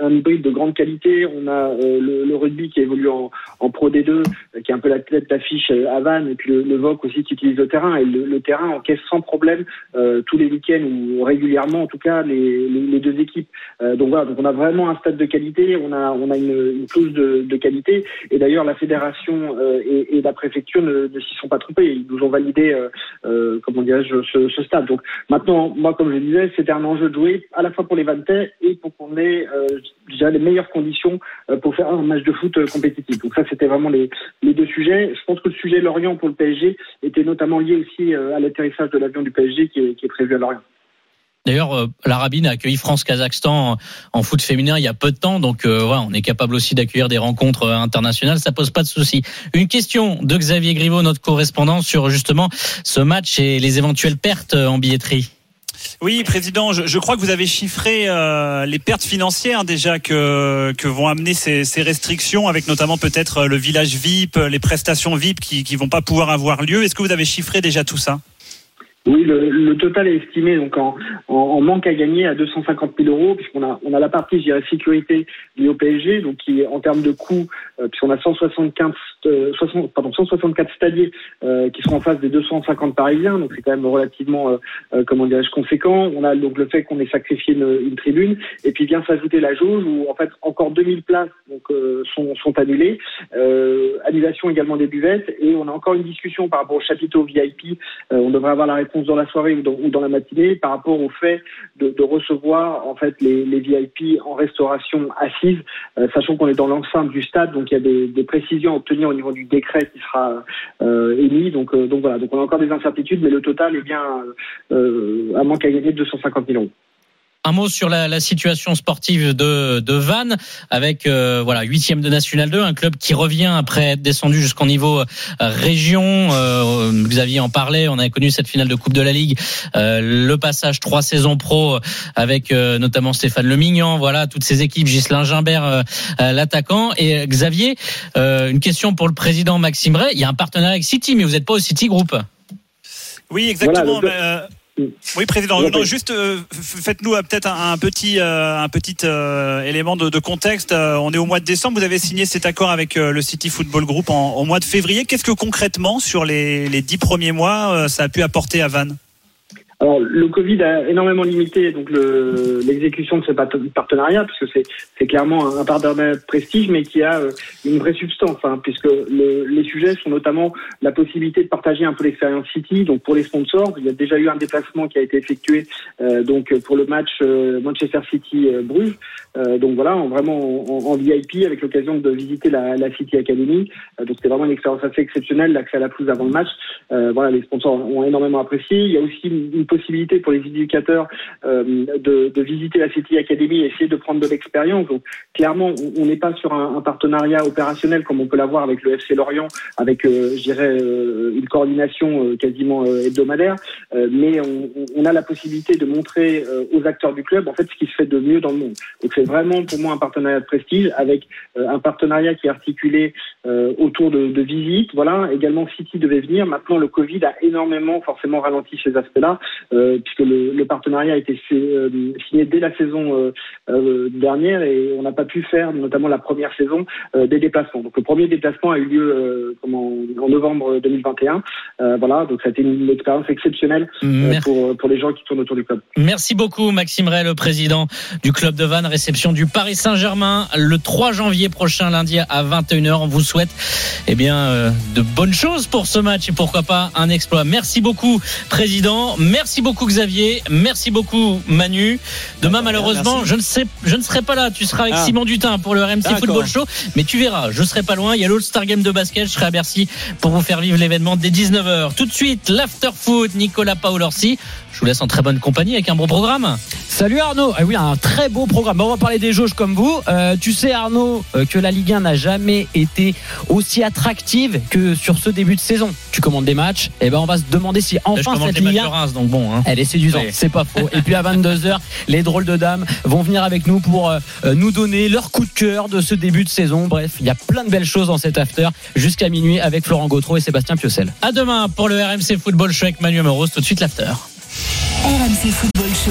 un hybride de grande qualité. On a euh, le, rugby qui évolue en, Pro D2, euh, qui est un peu la tête d'affiche à Vannes, et puis le, le, VOC aussi qui utilise le terrain. Et le, terrain encaisse sans problème tous les week-ends ou régulièrement, en tout cas, les, les, deux équipes. donc voilà, donc on a vraiment un stade de qualité. On a, on a une, une clause de qualité. Et d'ailleurs, la fédération euh, et, et, la préfecture ne, ne s'y sont pas trompés. Ils nous ont validé, euh, euh, comment dirais-je, ce, ce, stade. Donc maintenant, moi, comme je disais, c'était un enjeu de à la fois pour les Vantais et pour qu'on ait déjà les meilleures conditions pour faire un match de foot compétitif. Donc ça, c'était vraiment les, les, deux sujets. Je pense que le sujet Lorient pour le PSG était notamment lié aussi à l'atterrissage de l'avion du PSG qui est, qui est prévu à Lorient. D'ailleurs, euh, l'Arabine a accueilli France-Kazakhstan en foot féminin il y a peu de temps, donc euh, on est capable aussi d'accueillir des rencontres euh, internationales, ça pose pas de souci. Une question de Xavier Griveaux, notre correspondant, sur justement ce match et les éventuelles pertes en billetterie. Oui, président, je, crois que vous avez chiffré les pertes financières déjà que, que vont amener ces, ces restrictions, avec notamment peut-être le village VIP, les prestations VIP qui ne vont pas pouvoir avoir lieu. Est-ce que vous avez chiffré déjà tout ça? Oui, le, le, total est estimé donc en, en, en, manque à gagner à 250 000 euros, puisqu'on a, on a la partie, je dirais, sécurité liée au PSG, donc qui, en termes de coûts, euh, puisqu'on a 175, euh, 60, pardon, 164 stadiers euh, qui seront en face des 250 parisiens, donc c'est quand même relativement, euh, euh, comment conséquent. On a donc le fait qu'on ait sacrifié une, une, tribune, et puis vient s'ajouter la jauge où en fait encore 2000 places donc sont, sont annulées, annulation également des buvettes, et on a encore une discussion par rapport au chapiteau VIP. on devrait avoir la réponse dans la soirée ou dans, la matinée par rapport au fait de, recevoir en fait les, VIP en restauration assise, euh, sachant qu'on est dans l'enceinte du stade, donc il y a des, des, précisions à obtenir au niveau du décret qui sera euh, émis. Donc, euh, donc voilà, donc on a encore des incertitudes, mais le total est bien euh, à moins qu'à gagner 250 000 euros. Un mot sur la, la, situation sportive de, de Vannes avec euh, voilà huitième de National 2, un club qui revient après être descendu jusqu'au niveau euh, région. Euh, aviez en parlé, on a connu cette finale de Coupe de la Ligue, euh, le passage trois saisons pro avec euh, notamment Stéphane Lemignan, voilà toutes ces équipes, Gislain Gimbert euh, l'attaquant et Xavier. une question pour le président Maxime Ray. Il y a un partenariat avec City, mais vous n'êtes pas au City Group. Oui, exactement. Voilà, oui, président. Non, juste euh, faites-nous euh, peut-être un, un, petit, euh, un petit euh, élément de, de contexte. Euh, on est au mois de décembre. Vous avez signé cet accord avec le City Football Group en, au mois de février. Qu'est-ce que concrètement, sur les, les dix premiers mois, ça a pu apporter à Vannes? Alors, le Covid a énormément limité donc l'exécution de ce partenariat, puisque c'est, clairement un partenariat prestige, mais qui a euh, une vraie substance, hein, puisque le, les sujets sont notamment la possibilité de partager un peu l'expérience City. Donc, pour les sponsors, il y a déjà eu un déplacement qui a été effectué euh, donc pour le match euh, Manchester City-Bruges. Euh, donc voilà, en, vraiment en, VIP, avec l'occasion de visiter la, City Academy. donc, c'était vraiment une expérience assez exceptionnelle, l'accès à la pelouse avant le match. voilà, les sponsors ont énormément apprécié. Il y a aussi une, possibilité pour les éducateurs euh, de, visiter la City Academy et essayer de prendre de l'expérience. Donc clairement, on n'est pas sur un, partenariat opérationnel comme on peut l'avoir avec le FC Lorient, avec, euh, je dirais, euh, une coordination euh, quasiment euh, hebdomadaire, euh, mais on, a la possibilité de montrer aux acteurs du club en fait ce qui se fait de mieux dans le monde. C'est vraiment pour moi un partenariat de prestige avec un partenariat qui est articulé autour de, de visites. Voilà, également City devait venir. Maintenant, le Covid a énormément forcément ralenti ces aspects-là. Euh, puisque le, le, partenariat a été euh, signé dès la saison euh, dernière et on n'a pas pu faire notamment la première saison des déplacements. Donc le premier déplacement a eu lieu comment, en novembre 2021. voilà, donc ça a été une, une expérience exceptionnelle pour, pour les gens qui tournent autour du club. Merci beaucoup Maxime Ray, le président du club de Vannes, réception du Paris Saint-Germain le 3 janvier prochain, lundi à 21h. On vous souhaite eh bien, de bonnes choses pour ce match et pourquoi pas un exploit. Merci beaucoup, président. Merci beaucoup Xavier, merci beaucoup Manu. Demain malheureusement, merci. je ne sais, je ne serai pas là. Tu seras avec Ah. Simon Dutin pour le RMC. Football Show, mais tu verras, je serai pas loin. Il y a l'All-Star Game de basket, je serai à Bercy pour vous faire vivre l'événement dès 19h. Tout de suite, l'after foot, Nicolas Paolorsi. Je vous laisse en très bonne compagnie avec un bon programme. Salut Arnaud. Ah oui, un très beau programme. Bon, on va parler des jauges comme vous. Euh, tu sais Arnaud euh, que la Ligue 1 n'a jamais été aussi attractive que sur ce début de saison. Tu commandes des matchs, et ben on va se demander si enfin cette Ligue de 1 Reims, donc bon. Hein. elle est séduisante, Oui. c'est pas faux. Et puis à 22h, les drôles de dames vont venir avec nous pour euh, nous donner leur coup de cœur de ce début de saison. Bref, il y a plein de belles choses dans cet after jusqu'à minuit avec Florent Gautreau et Sébastien Piocel. À demain pour le RMC Football Show avec Manu Amoros. Tout de suite l'after. RMC Football Show.